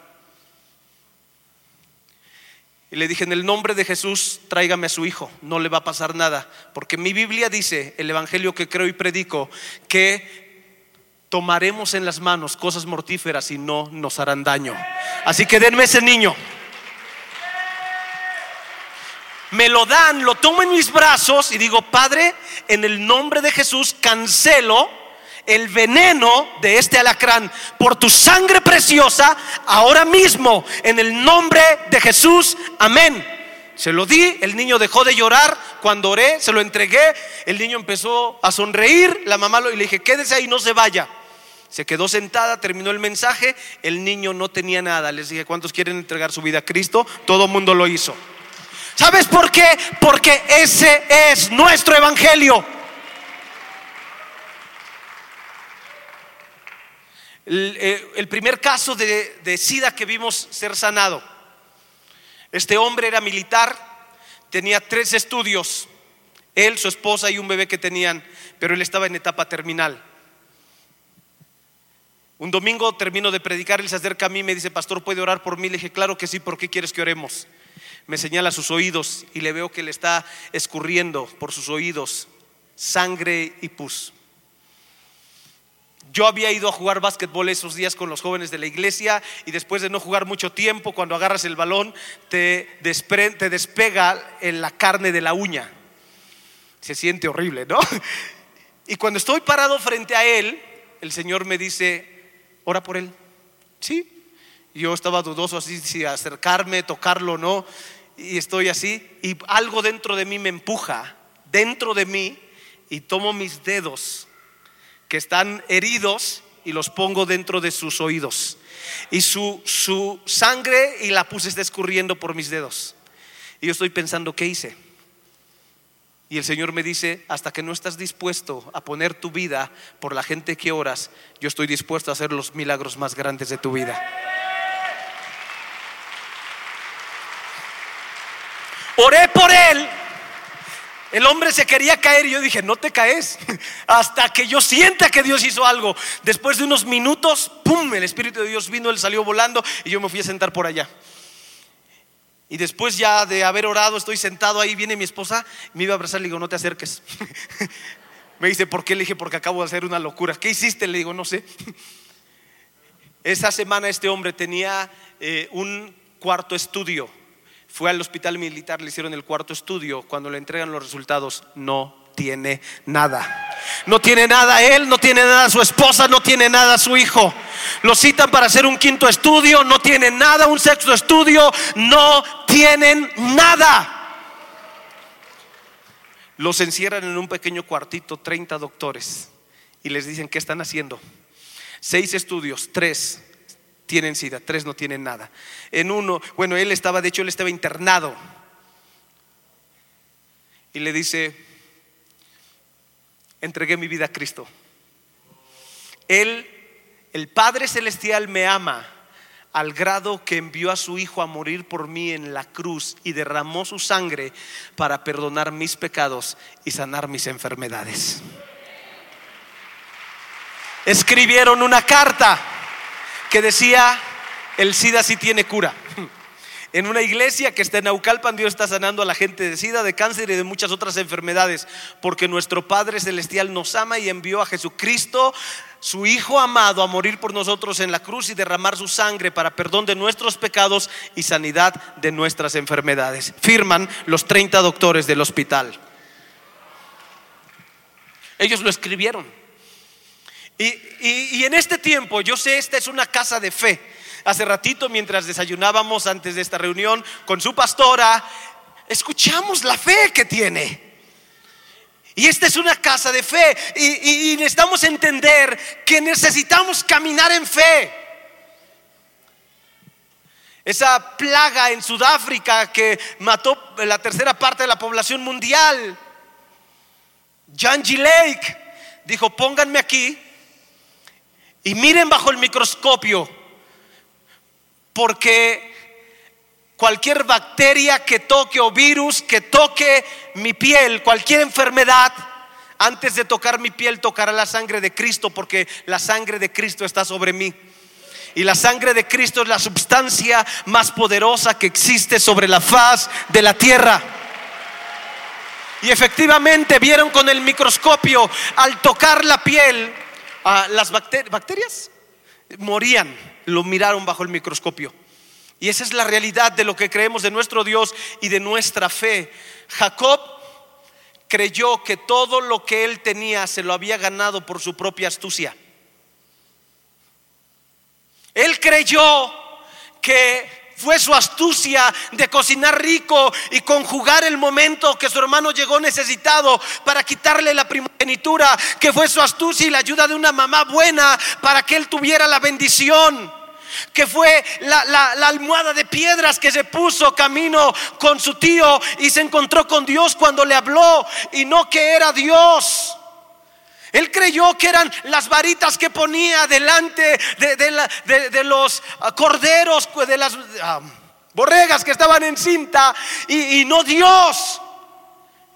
Y le dije, en el nombre de Jesús, tráigame a su hijo, no le va a pasar nada. Porque mi Biblia dice, el Evangelio que creo y predico, que tomaremos en las manos cosas mortíferas y no nos harán daño. Así que denme ese niño me lo dan, lo tomo en mis brazos y digo, Padre, en el nombre de Jesús cancelo el veneno de este alacrán por tu sangre preciosa ahora mismo, en el nombre de Jesús, amén. Se lo di, el niño dejó de llorar, cuando oré, se lo entregué, el niño empezó a sonreír, la mamá lo, y le dije, quédese ahí, no se vaya. Se quedó sentada, terminó el mensaje, el niño no tenía nada. Les dije, ¿cuántos quieren entregar su vida a Cristo? Todo el mundo lo hizo. ¿Sabes por qué? Porque ese es nuestro evangelio. El, eh, primer caso de, SIDA que vimos ser sanado. Este hombre era militar, tenía tres estudios, él, su esposa y un bebé que tenían, pero él estaba en etapa terminal. Un domingo termino de predicar, él se acerca a mí y me dice, pastor, ¿puede orar por mí? Le dije, claro que sí, ¿por qué quieres que oremos? Me señala sus oídos y le veo que le está escurriendo por sus oídos sangre y pus. Yo había ido a jugar básquetbol esos días con los jóvenes de la iglesia y después de no jugar mucho tiempo, cuando agarras el balón, te, te despega en la carne de la uña. Se siente horrible, ¿no? Y cuando estoy parado frente a él, el Señor me dice, ora por él. Sí. Yo estaba dudoso así si acercarme, tocarlo o no. Y estoy así. Y algo dentro de mí me empuja, dentro de mí, y tomo mis dedos que están heridos y los pongo dentro de sus oídos. Y su, su sangre y la puse está escurriendo por mis dedos. Y yo estoy pensando, ¿qué hice? Y el Señor me dice, hasta que no estás dispuesto a poner tu vida por la gente que oras, yo estoy dispuesto a hacer los milagros más grandes de tu vida. Oré por él el hombre se quería caer y yo dije, no te caes hasta que yo sienta que Dios hizo algo. Después de unos minutos, ¡pum! El Espíritu de Dios vino, él salió volando y yo me fui a sentar por allá. Y después ya de haber orado, estoy sentado ahí, viene mi esposa, me iba a abrazar, le digo, no te acerques. me dice, ¿por qué? Le dije, porque acabo de hacer una locura. ¿Qué hiciste? Le digo, no sé. Esa semana este hombre tenía eh, un cuarto estudio fue al hospital militar, le hicieron el cuarto estudio, cuando le entregan los resultados, no tiene nada. No tiene nada él, no tiene nada su esposa, no tiene nada su hijo. Lo citan para hacer un quinto estudio, no tienen nada, un sexto estudio, no tienen nada. Los encierran en un pequeño cuartito, 30 doctores, y les dicen, ¿qué están haciendo? Seis estudios, tres tienen sida, tres no tienen nada. En uno, bueno, él estaba, de hecho, él estaba internado. Y le dice, entregué mi vida a Cristo. Él, el Padre Celestial me ama al grado que envió a su Hijo a morir por mí en la cruz y derramó su sangre para perdonar mis pecados y sanar mis enfermedades. Escribieron una carta que decía, el SIDA sí tiene cura. En una iglesia que está en Naucalpan, Dios está sanando a la gente de SIDA, de cáncer y de muchas otras enfermedades, porque nuestro Padre Celestial nos ama y envió a Jesucristo, su Hijo amado, a morir por nosotros en la cruz y derramar su sangre para perdón de nuestros pecados y sanidad de nuestras enfermedades. Firman los 30 doctores del hospital. Ellos lo escribieron. Y, en este tiempo, yo sé, esta es una casa de fe. Hace ratito, mientras desayunábamos antes de esta reunión con su pastora, escuchamos la fe que tiene. Y esta es una casa de fe. Y, y, necesitamos entender que necesitamos caminar en fe. Esa plaga en Sudáfrica que mató la tercera parte de la población mundial. Jan G. Lake dijo, pónganme aquí y miren bajo el microscopio, porque cualquier bacteria que toque o virus que toque mi piel, cualquier enfermedad, antes de tocar mi piel tocará la sangre de Cristo, porque la sangre de Cristo está sobre mí. Y la sangre de Cristo es la sustancia más poderosa que existe sobre la faz de la tierra. Y efectivamente vieron con el microscopio, al tocar la piel, Ah, las bacterias morían, lo miraron bajo el microscopio. Y esa es la realidad de lo que creemos de nuestro Dios y de nuestra fe. Jacob creyó que todo lo que él tenía se lo había ganado por su propia astucia. Él creyó que fue su astucia de cocinar rico y conjugar el momento que su hermano llegó necesitado para quitarle la primogenitura, que fue su astucia y la ayuda de una mamá buena para que él tuviera la bendición que fue la, la, almohada de piedras que se puso camino con su tío y se encontró con Dios cuando le habló y no que era Dios. Él creyó que eran las varitas que ponía delante de, los ah, corderos, de las, ah, borregas que estaban en cinta y, y no Dios.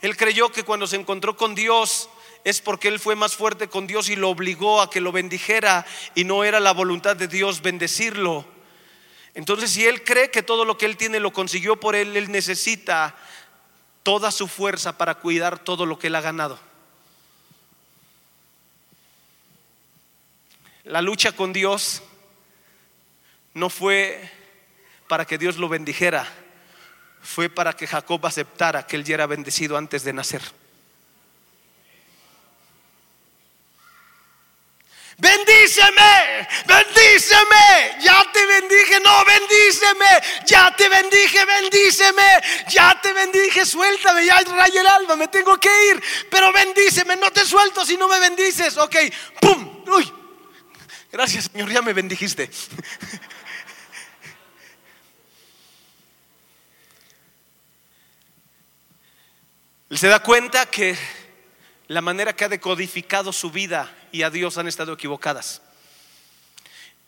Él creyó que cuando se encontró con Dios es porque él fue más fuerte con Dios y lo obligó a que lo bendijera y no era la voluntad de Dios bendecirlo. Entonces, si él cree que todo lo que él tiene lo consiguió por él, él necesita toda su fuerza para cuidar todo lo que él ha ganado. La lucha con Dios no fue para que Dios lo bendijera, fue para que Jacob aceptara que él ya era bendecido antes de nacer. Bendíceme, bendíceme, ya te bendije, no, bendíceme, ya te bendije, bendíceme, ya te bendije, suéltame, ya raya el alma, me tengo que ir, pero bendíceme, no te suelto si no me bendices, ok, pum, uy, gracias Señor, ya me bendijiste. Él se da cuenta que la manera que ha decodificado su vida y a Dios han estado equivocadas.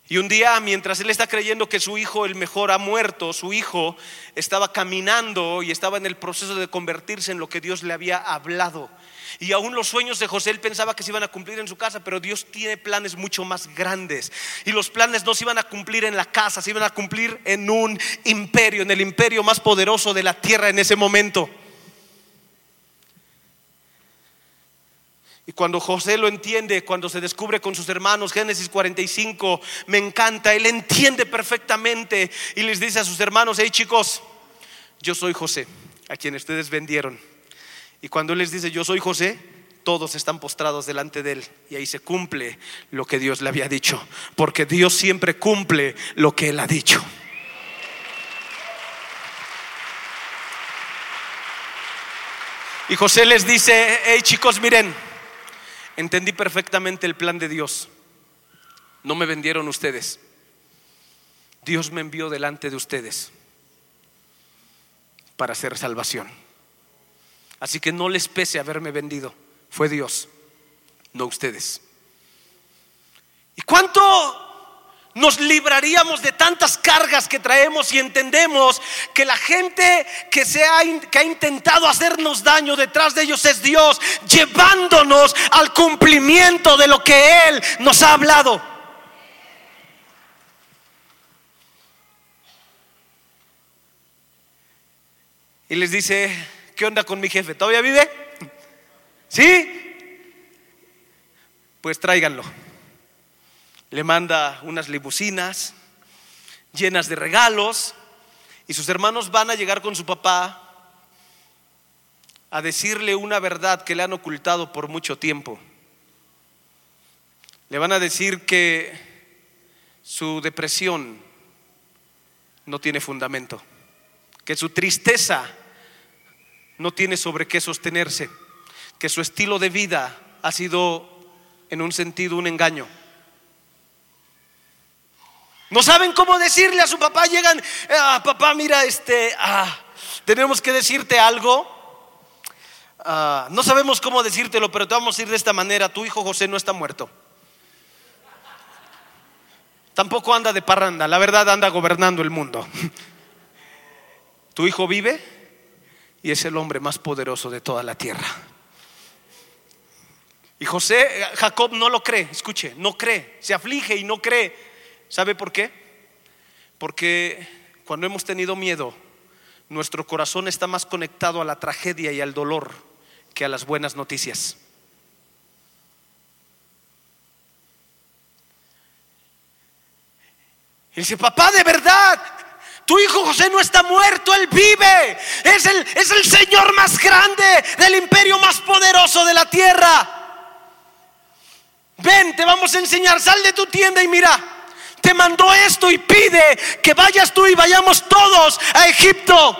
Y un día, mientras él está creyendo que su hijo, el mejor, ha muerto, su hijo estaba caminando y estaba en el proceso de convertirse en lo que Dios le había hablado. Y aún los sueños de José él pensaba que se iban a cumplir en su casa, pero Dios tiene planes mucho más grandes. Y los planes no se iban a cumplir en la casa, se iban a cumplir en un imperio, en el imperio más poderoso de la tierra en ese momento. Y cuando José lo entiende, cuando se descubre con sus hermanos, Génesis 45, me encanta, él entiende perfectamente y les dice a sus hermanos, hey chicos, yo soy José, a quien ustedes vendieron. Y cuando él les dice, yo soy José, todos están postrados delante de él. Y ahí se cumple lo que Dios le había dicho, porque Dios siempre cumple lo que él ha dicho. Y José les dice, hey chicos, miren, entendí perfectamente el plan de Dios. No me vendieron ustedes. Dios me envió delante de ustedes para hacer salvación. Así que no les pese haberme vendido. Fue Dios, no ustedes. ¿Y cuánto nos libraríamos de tantas cargas que traemos y entendemos que la gente que, se ha, que ha intentado hacernos daño detrás de ellos es Dios, llevándonos al cumplimiento de lo que Él nos ha hablado. Y les dice, ¿qué onda con mi jefe? ¿Todavía vive? ¿Sí? Pues tráiganlo le manda unas libusinas llenas de regalos y sus hermanos van a llegar con su papá a decirle una verdad que le han ocultado por mucho tiempo. Le van a decir que su depresión no tiene fundamento, que su tristeza no tiene sobre qué sostenerse, que su estilo de vida ha sido en un sentido un engaño no saben cómo decirle a su papá, llegan, ah, papá, mira, este, ah, tenemos que decirte algo. Ah, no sabemos cómo decírtelo, pero te vamos a ir de esta manera. Tu hijo José no está muerto. Tampoco anda de parranda, la verdad anda gobernando el mundo. Tu hijo vive y es el hombre más poderoso de toda la tierra. Y José, Jacob no lo cree, escuche, no cree, se aflige y no cree. ¿Sabe por qué? Porque cuando hemos tenido miedo, nuestro corazón está más conectado a la tragedia y al dolor que a las buenas noticias. Y dice, papá, de verdad, tu hijo José no está muerto, él vive. Es el, es el Señor más grande del imperio más poderoso de la tierra. Ven, te vamos a enseñar, sal de tu tienda y mira te mandó esto y pide que vayas tú y vayamos todos a Egipto.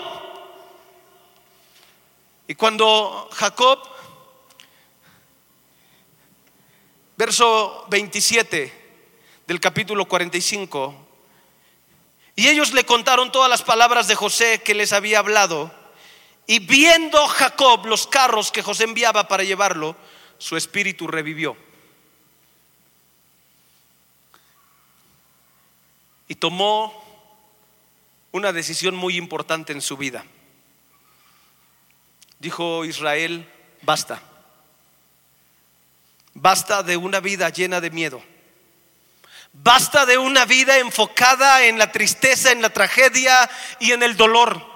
Y cuando Jacob, verso 27 del capítulo 45, y ellos le contaron todas las palabras de José que les había hablado, y viendo Jacob los carros que José enviaba para llevarlo, su espíritu revivió. y tomó una decisión muy importante en su vida. Dijo Israel, basta. Basta de una vida llena de miedo. Basta de una vida enfocada en la tristeza, en la tragedia y en el dolor.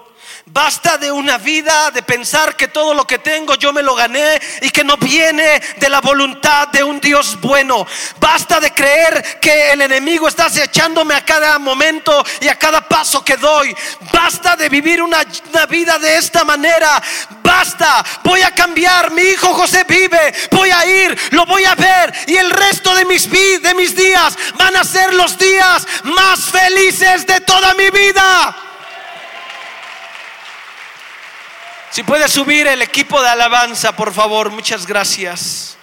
Basta de una vida de pensar que todo lo que tengo yo me lo gané y que no viene de la voluntad de un Dios bueno. Basta de creer que el enemigo está acechándome a cada momento y a cada paso que doy. Basta de vivir una, una vida de esta manera. Basta, voy a cambiar. Mi hijo José vive. Voy a ir, lo voy a ver y el resto de mis, de mis días van a ser los días más felices de toda mi vida. Si puede subir el equipo de alabanza, por favor, muchas gracias.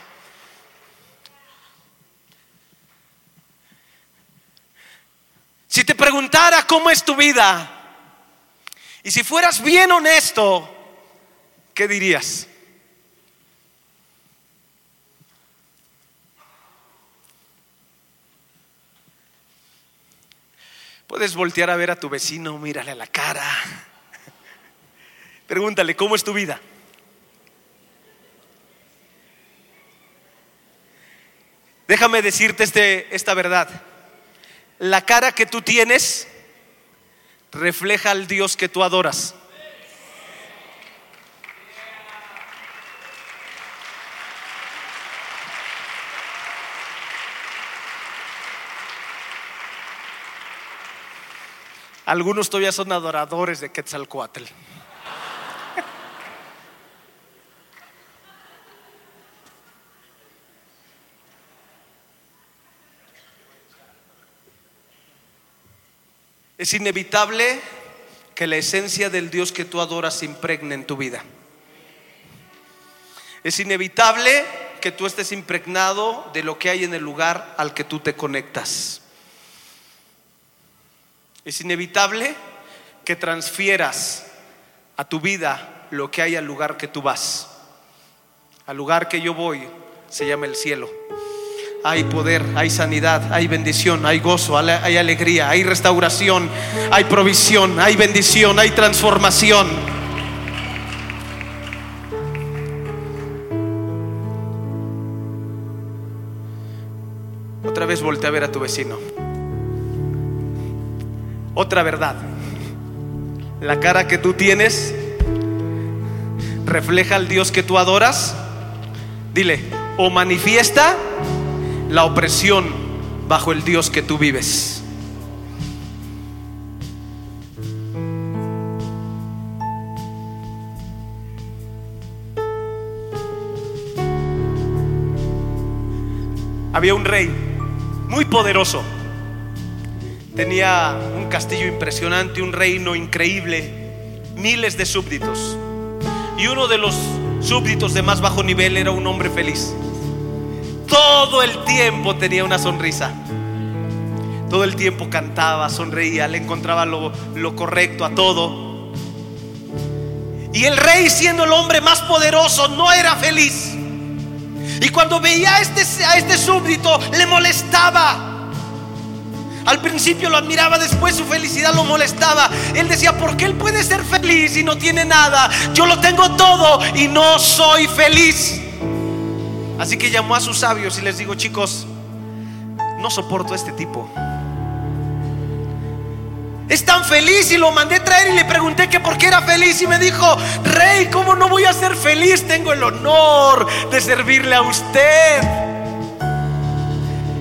Si te preguntara cómo es tu vida y si fueras bien honesto, ¿qué dirías? Puedes voltear a ver a tu vecino, mírale la cara. Pregúntale, ¿cómo es tu vida? Déjame decirte este, esta verdad. La cara que tú tienes refleja al Dios que tú adoras. Algunos todavía son adoradores de Quetzalcoatl. Es inevitable que la esencia del Dios que tú adoras impregne en tu vida. Es inevitable que tú estés impregnado de lo que hay en el lugar al que tú te conectas. Es inevitable que transfieras a tu vida lo que hay al lugar que tú vas. Al lugar que yo voy se llama el cielo hay poder, hay sanidad, hay bendición, hay gozo, hay alegría, hay restauración, hay provisión, hay bendición, hay transformación. Otra vez voltea a ver a tu vecino. Otra verdad. La cara que tú tienes refleja al Dios que tú adoras. Dile, o manifiesta la opresión bajo el Dios que tú vives. Había un rey muy poderoso. Tenía un castillo impresionante, un reino increíble, miles de súbditos. Y uno de los súbditos de más bajo nivel era un hombre feliz. Todo el tiempo tenía una sonrisa. Todo el tiempo cantaba, sonreía, le encontraba lo, correcto a todo. Y el rey, siendo el hombre más poderoso, no era feliz. Y cuando veía a este, a este súbdito, le molestaba. Al principio lo admiraba, después su felicidad lo molestaba. Él decía, ¿por qué él puede ser feliz y no tiene nada? Yo lo tengo todo y no soy feliz. Así que llamó a sus sabios y les digo, chicos, no soporto a este tipo. Es tan feliz y lo mandé traer y le pregunté que por qué era feliz y me dijo, rey, ¿cómo no voy a ser feliz? Tengo el honor de servirle a usted.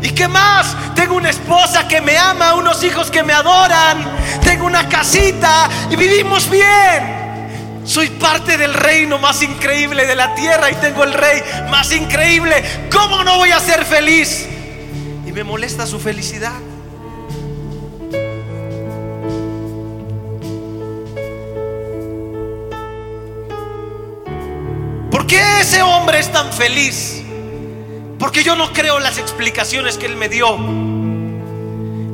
¿Y qué más? Tengo una esposa que me ama, unos hijos que me adoran, tengo una casita y vivimos bien. Soy parte del reino más increíble de la tierra y tengo el rey más increíble. ¿Cómo no voy a ser feliz? Y me molesta su felicidad. ¿Por qué ese hombre es tan feliz? Porque yo no creo las explicaciones que él me dio.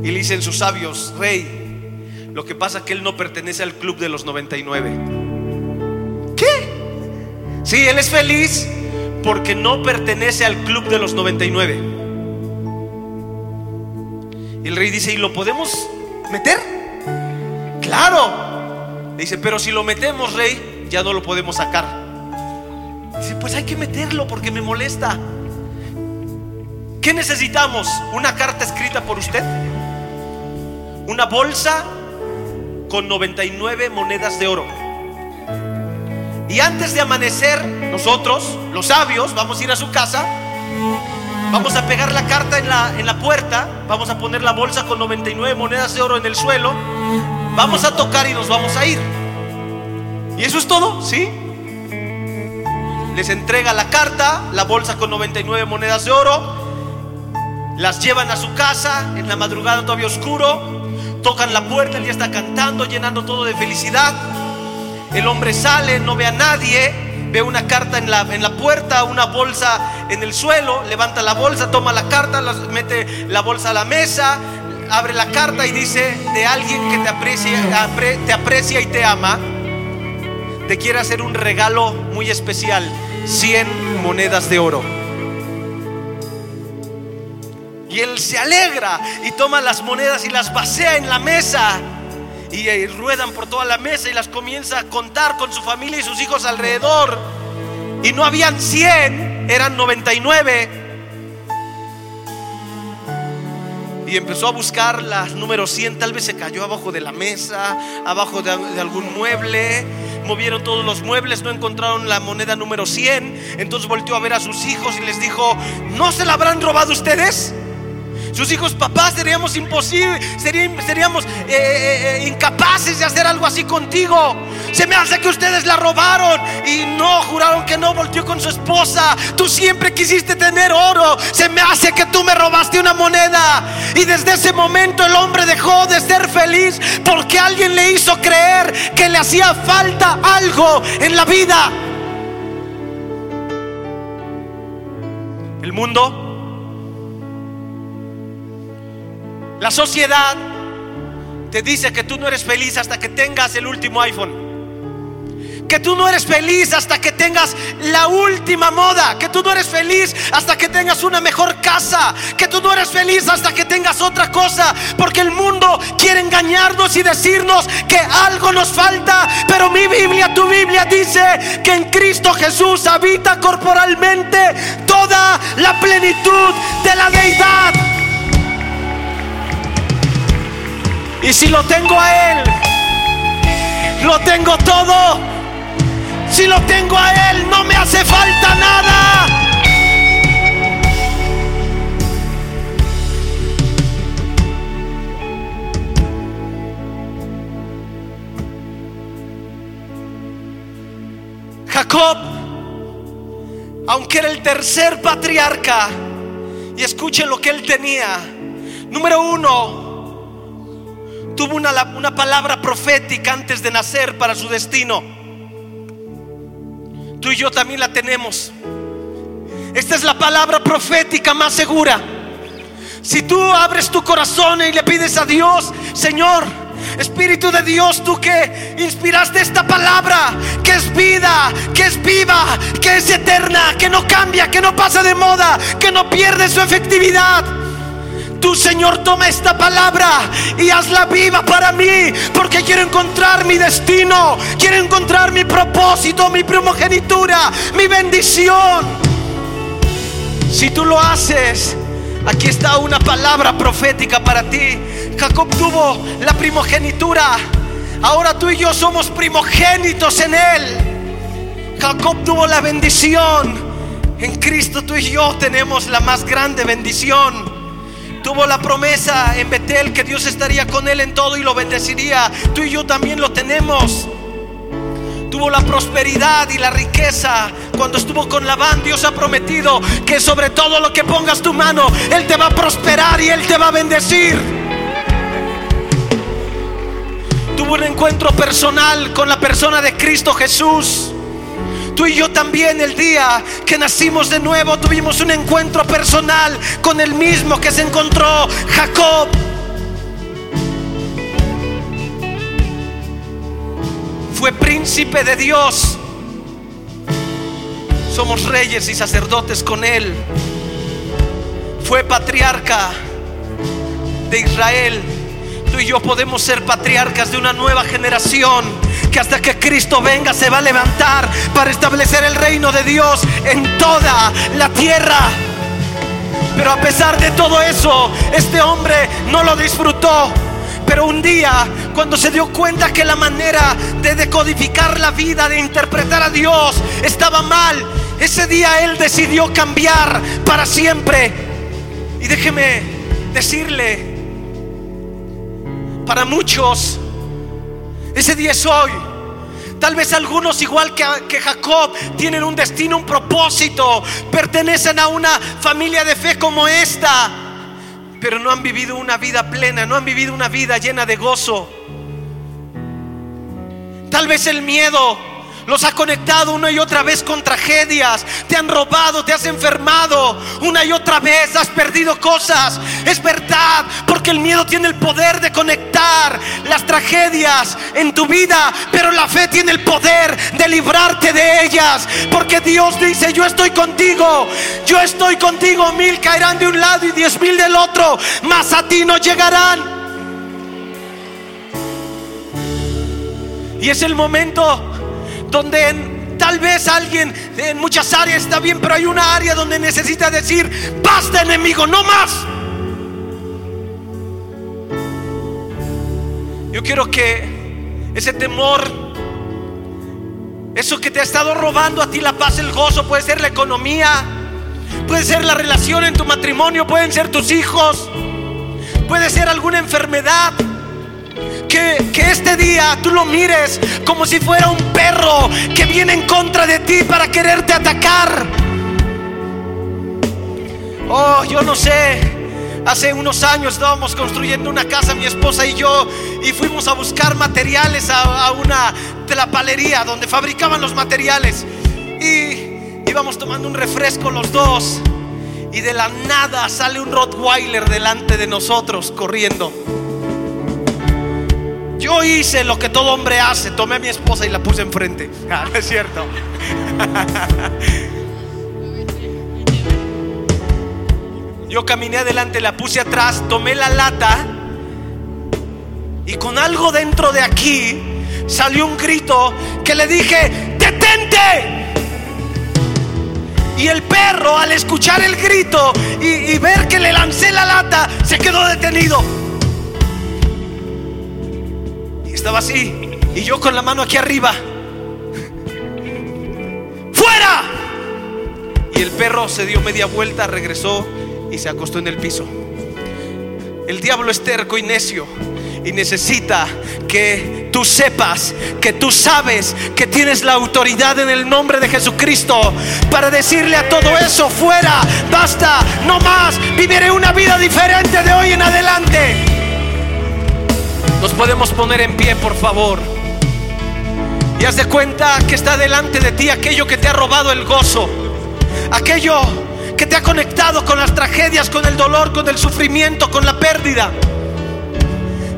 Y le dicen sus sabios, rey, lo que pasa es que él no pertenece al club de los 99. Sí, él es feliz porque no pertenece al club de los 99. Y el rey dice, ¿y lo podemos meter? Claro. Dice, pero si lo metemos, rey, ya no lo podemos sacar. Dice, pues hay que meterlo porque me molesta. ¿Qué necesitamos? ¿Una carta escrita por usted? ¿Una bolsa con 99 monedas de oro? Y antes de amanecer, nosotros, los sabios, vamos a ir a su casa, vamos a pegar la carta en la, en la puerta, vamos a poner la bolsa con 99 monedas de oro en el suelo, vamos a tocar y nos vamos a ir. ¿Y eso es todo? ¿Sí? Les entrega la carta, la bolsa con 99 monedas de oro, las llevan a su casa en la madrugada todavía oscuro, tocan la puerta, el día está cantando, llenando todo de felicidad. El hombre sale, no ve a nadie, ve una carta en la, en la puerta, una bolsa en el suelo, levanta la bolsa, toma la carta, mete la bolsa a la mesa, abre la carta y dice de alguien que te aprecia, te aprecia y te ama, te quiere hacer un regalo muy especial, 100 monedas de oro. Y él se alegra y toma las monedas y las vacía en la mesa y, ruedan por toda la mesa y las comienza a contar con su familia y sus hijos alrededor. Y no habían 100, eran 99. Y empezó a buscar las número 100, tal vez se cayó abajo de la mesa, abajo de, algún mueble. Movieron todos los muebles, no encontraron la moneda número 100. Entonces volteó a ver a sus hijos y les dijo, ¿no se la habrán robado ustedes? Sus hijos, papás, seríamos imposibles, seríamos eh, eh, eh, incapaces de hacer algo así contigo. Se me hace que ustedes la robaron y no, juraron que no, volteó con su esposa. Tú siempre quisiste tener oro. Se me hace que tú me robaste una moneda. Y desde ese momento el hombre dejó de ser feliz porque alguien le hizo creer que le hacía falta algo en la vida. El mundo La sociedad te dice que tú no eres feliz hasta que tengas el último iPhone. Que tú no eres feliz hasta que tengas la última moda. Que tú no eres feliz hasta que tengas una mejor casa. Que tú no eres feliz hasta que tengas otra cosa. Porque el mundo quiere engañarnos y decirnos que algo nos falta. Pero mi Biblia, tu Biblia dice que en Cristo Jesús habita corporalmente toda la plenitud de la deidad. Y si lo tengo a Él, lo tengo todo. Si lo tengo a Él, no me hace falta nada. Jacob, aunque era el tercer patriarca, y escuchen lo que él tenía. Número uno, tuvo una, una palabra profética antes de nacer para su destino. Tú y yo también la tenemos. Esta es la palabra profética más segura. Si tú abres tu corazón y le pides a Dios, Señor, Espíritu de Dios, tú que inspiraste esta palabra, que es vida, que es viva, que es eterna, que no cambia, que no pasa de moda, que no pierde su efectividad. Tú, Señor, toma esta palabra y hazla viva para mí, porque quiero encontrar mi destino, quiero encontrar mi propósito, mi primogenitura, mi bendición. Si tú lo haces, aquí está una palabra profética para ti. Jacob tuvo la primogenitura, ahora tú y yo somos primogénitos en él. Jacob tuvo la bendición. En Cristo tú y yo tenemos la más grande bendición. Tuvo la promesa en Betel que Dios estaría con él en todo y lo bendeciría. Tú y yo también lo tenemos. Tuvo la prosperidad y la riqueza. Cuando estuvo con Labán, Dios ha prometido que sobre todo lo que pongas tu mano, Él te va a prosperar y Él te va a bendecir. Tuvo un encuentro personal con la persona de Cristo Jesús. Tú y yo también el día que nacimos de nuevo tuvimos un encuentro personal con el mismo que se encontró Jacob. Fue príncipe de Dios. Somos reyes y sacerdotes con él. Fue patriarca de Israel tú y yo podemos ser patriarcas de una nueva generación que hasta que Cristo venga se va a levantar para establecer el reino de Dios en toda la tierra. Pero a pesar de todo eso, este hombre no lo disfrutó. Pero un día, cuando se dio cuenta que la manera de decodificar la vida, de interpretar a Dios, estaba mal, ese día él decidió cambiar para siempre. Y déjeme decirle, para muchos, ese día es hoy. Tal vez algunos, igual que, que, Jacob, tienen un destino, un propósito, pertenecen a una familia de fe como esta, pero no han vivido una vida plena, no han vivido una vida llena de gozo. Tal vez el miedo los ha conectado una y otra vez con tragedias. Te han robado, te has enfermado. Una y otra vez has perdido cosas. Es verdad, porque el miedo tiene el poder de conectar las tragedias en tu vida. Pero la fe tiene el poder de librarte de ellas. Porque Dios dice, yo estoy contigo. Yo estoy contigo. Mil caerán de un lado y diez mil del otro. Mas a ti no llegarán. Y es el momento donde tal vez alguien en muchas áreas está bien, pero hay una área donde necesita decir, basta enemigo, no más. Yo quiero que ese temor, eso que te ha estado robando a ti la paz, el gozo, puede ser la economía, puede ser la relación en tu matrimonio, pueden ser tus hijos, puede ser alguna enfermedad que, este día tú lo mires como si fuera un perro que viene en contra de ti para quererte atacar. Oh, yo no sé. Hace unos años estábamos construyendo una casa, mi esposa y yo, y fuimos a buscar materiales a, a una tlapalería donde fabricaban los materiales. Y íbamos tomando un refresco los dos. Y de la nada sale un Rottweiler delante de nosotros corriendo. Yo hice lo que todo hombre hace. Tomé a mi esposa y la puse enfrente. Ah, es cierto. Yo caminé adelante, la puse atrás, tomé la lata y con algo dentro de aquí salió un grito que le dije, detente. Y el perro al escuchar el grito y, y ver que le lancé la lata, se quedó detenido estaba así. Y yo con la mano aquí arriba. ¡Fuera! Y el perro se dio media vuelta, regresó y se acostó en el piso. El diablo es terco y necio y necesita que tú sepas, que tú sabes que tienes la autoridad en el nombre de Jesucristo para decirle a todo eso, fuera, basta, no más, viviré una vida diferente de hoy en adelante. Nos podemos poner en pie, por favor. Y haz de cuenta que está delante de ti aquello que te ha robado el gozo. Aquello que te ha conectado con las tragedias, con el dolor, con el sufrimiento, con la pérdida.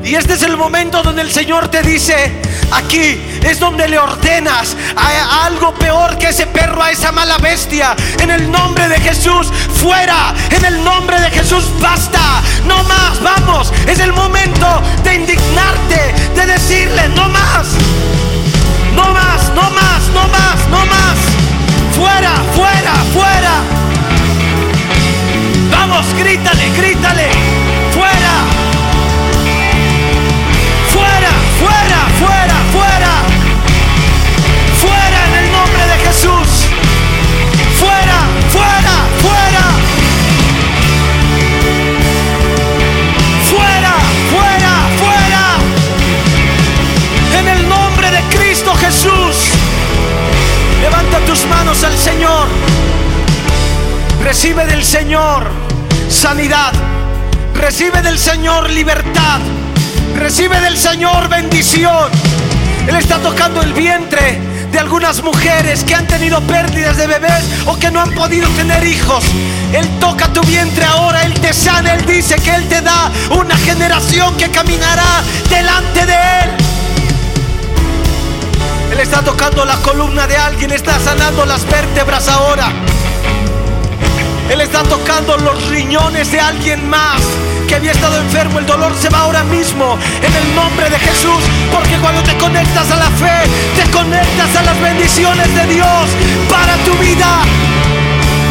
Y este es el momento donde el Señor te dice, aquí es donde le ordenas a, algo peor que ese perro, a esa mala bestia. En el nombre de Jesús, fuera. En el nombre de Jesús, basta. No más, vamos. Es el momento de indignarte, de decirle, no más. No más, no más, no más, no más. Fuera, fuera, fuera. Vamos, grítale, grítale. Él está tocando el vientre de algunas mujeres que han tenido pérdidas de bebés o que no han podido tener hijos. Él toca tu vientre ahora, Él te sana, Él dice que Él te da una generación que caminará delante de Él. Él está tocando la columna de alguien, está sanando las vértebras ahora. Él está tocando los riñones de alguien más que había estado enfermo. El dolor se va ahora mismo en el nombre de Jesús. Porque cuando te conectas a la fe, te conectas a las bendiciones de Dios para tu vida.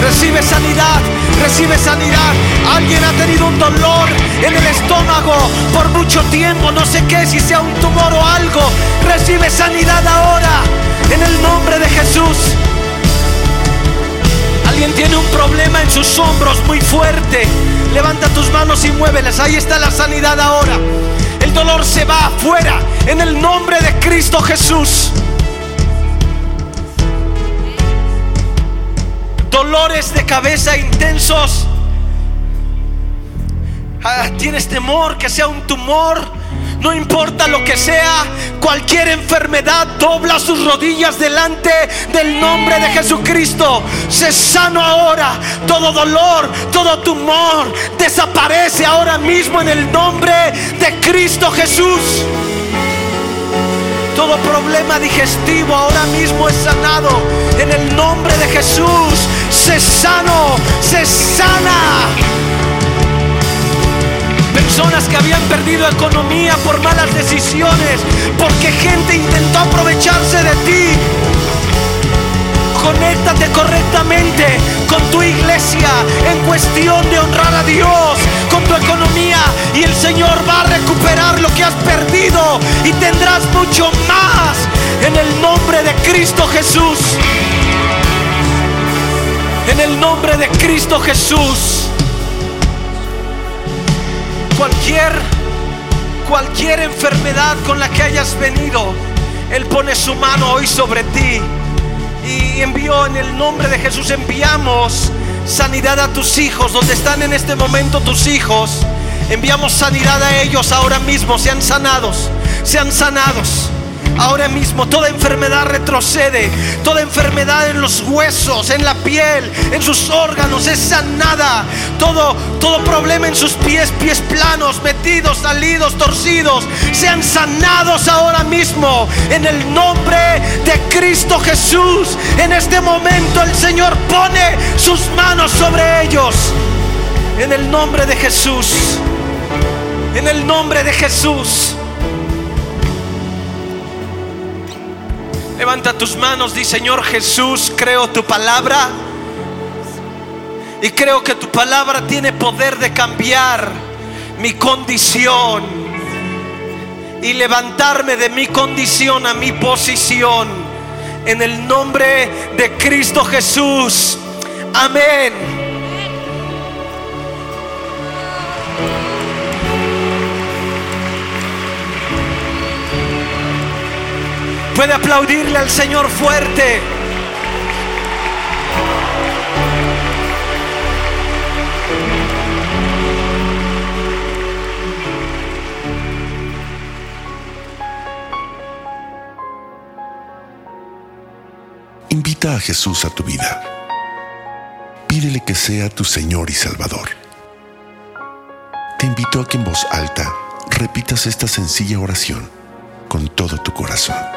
Recibe sanidad, recibe sanidad. Alguien ha tenido un dolor en el estómago por mucho tiempo, no sé qué, si sea un tumor o algo. Recibe sanidad ahora en el nombre de Jesús. Tiene un problema en sus hombros muy fuerte. Levanta tus manos y muévelas. Ahí está la sanidad ahora. El dolor se va afuera en el nombre de Cristo Jesús. Dolores de cabeza intensos. Ah, tienes temor que sea un tumor no importa lo que sea, cualquier enfermedad dobla sus rodillas delante del nombre de Jesucristo. Se sano ahora. Todo dolor, todo tumor desaparece ahora mismo en el nombre de Cristo Jesús. Todo problema digestivo ahora mismo es sanado en el nombre de Jesús. Habían perdido economía por malas decisiones, porque gente intentó aprovecharse de ti. Conéctate correctamente con tu iglesia en cuestión de honrar a Dios, con tu economía y el Señor va a recuperar lo que has perdido y tendrás mucho más en el nombre de Cristo Jesús. En el nombre de Cristo Jesús cualquier, cualquier enfermedad con la que hayas venido, Él pone su mano hoy sobre ti. Y envió en el nombre de Jesús, enviamos sanidad a tus hijos, donde están en este momento tus hijos. Enviamos sanidad a ellos ahora mismo, sean sanados, sean sanados. Ahora mismo toda enfermedad retrocede, toda enfermedad en los huesos, en la piel, en sus órganos es sanada. Todo, todo problema en sus pies, pies planos, metidos, salidos, torcidos, sean sanados ahora mismo en el nombre de Cristo Jesús. En este momento el Señor pone sus manos sobre ellos. En el nombre de Jesús. En el nombre de Jesús. Levanta tus manos, di Señor Jesús, creo tu palabra. Y creo que tu palabra tiene poder de cambiar mi condición y levantarme de mi condición a mi posición. En el nombre de Cristo Jesús. Amén. Puede aplaudirle al Señor fuerte. Invita a Jesús a tu vida. Pídele que sea tu Señor y Salvador. Te invito a que en voz alta repitas esta sencilla oración con todo tu corazón.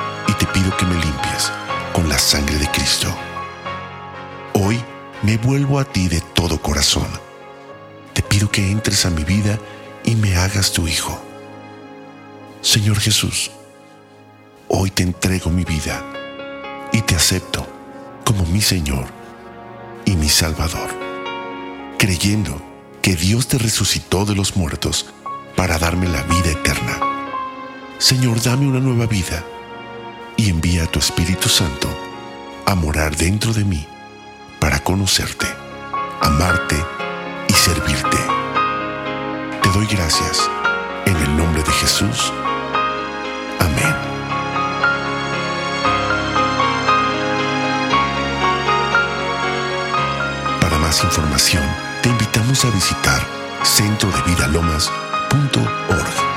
te pido que me limpies con la sangre de Cristo. Hoy me vuelvo a ti de todo corazón. Te pido que entres a mi vida y me hagas tu Hijo. Señor Jesús, hoy te entrego mi vida y te acepto como mi Señor y mi Salvador, creyendo que Dios te resucitó de los muertos para darme la vida eterna. Señor, dame una nueva vida y envía a tu Espíritu Santo a morar dentro de mí para conocerte, amarte y servirte. Te doy gracias en el nombre de Jesús. Amén. información, te invitamos a visitar centrodevidalomas.org.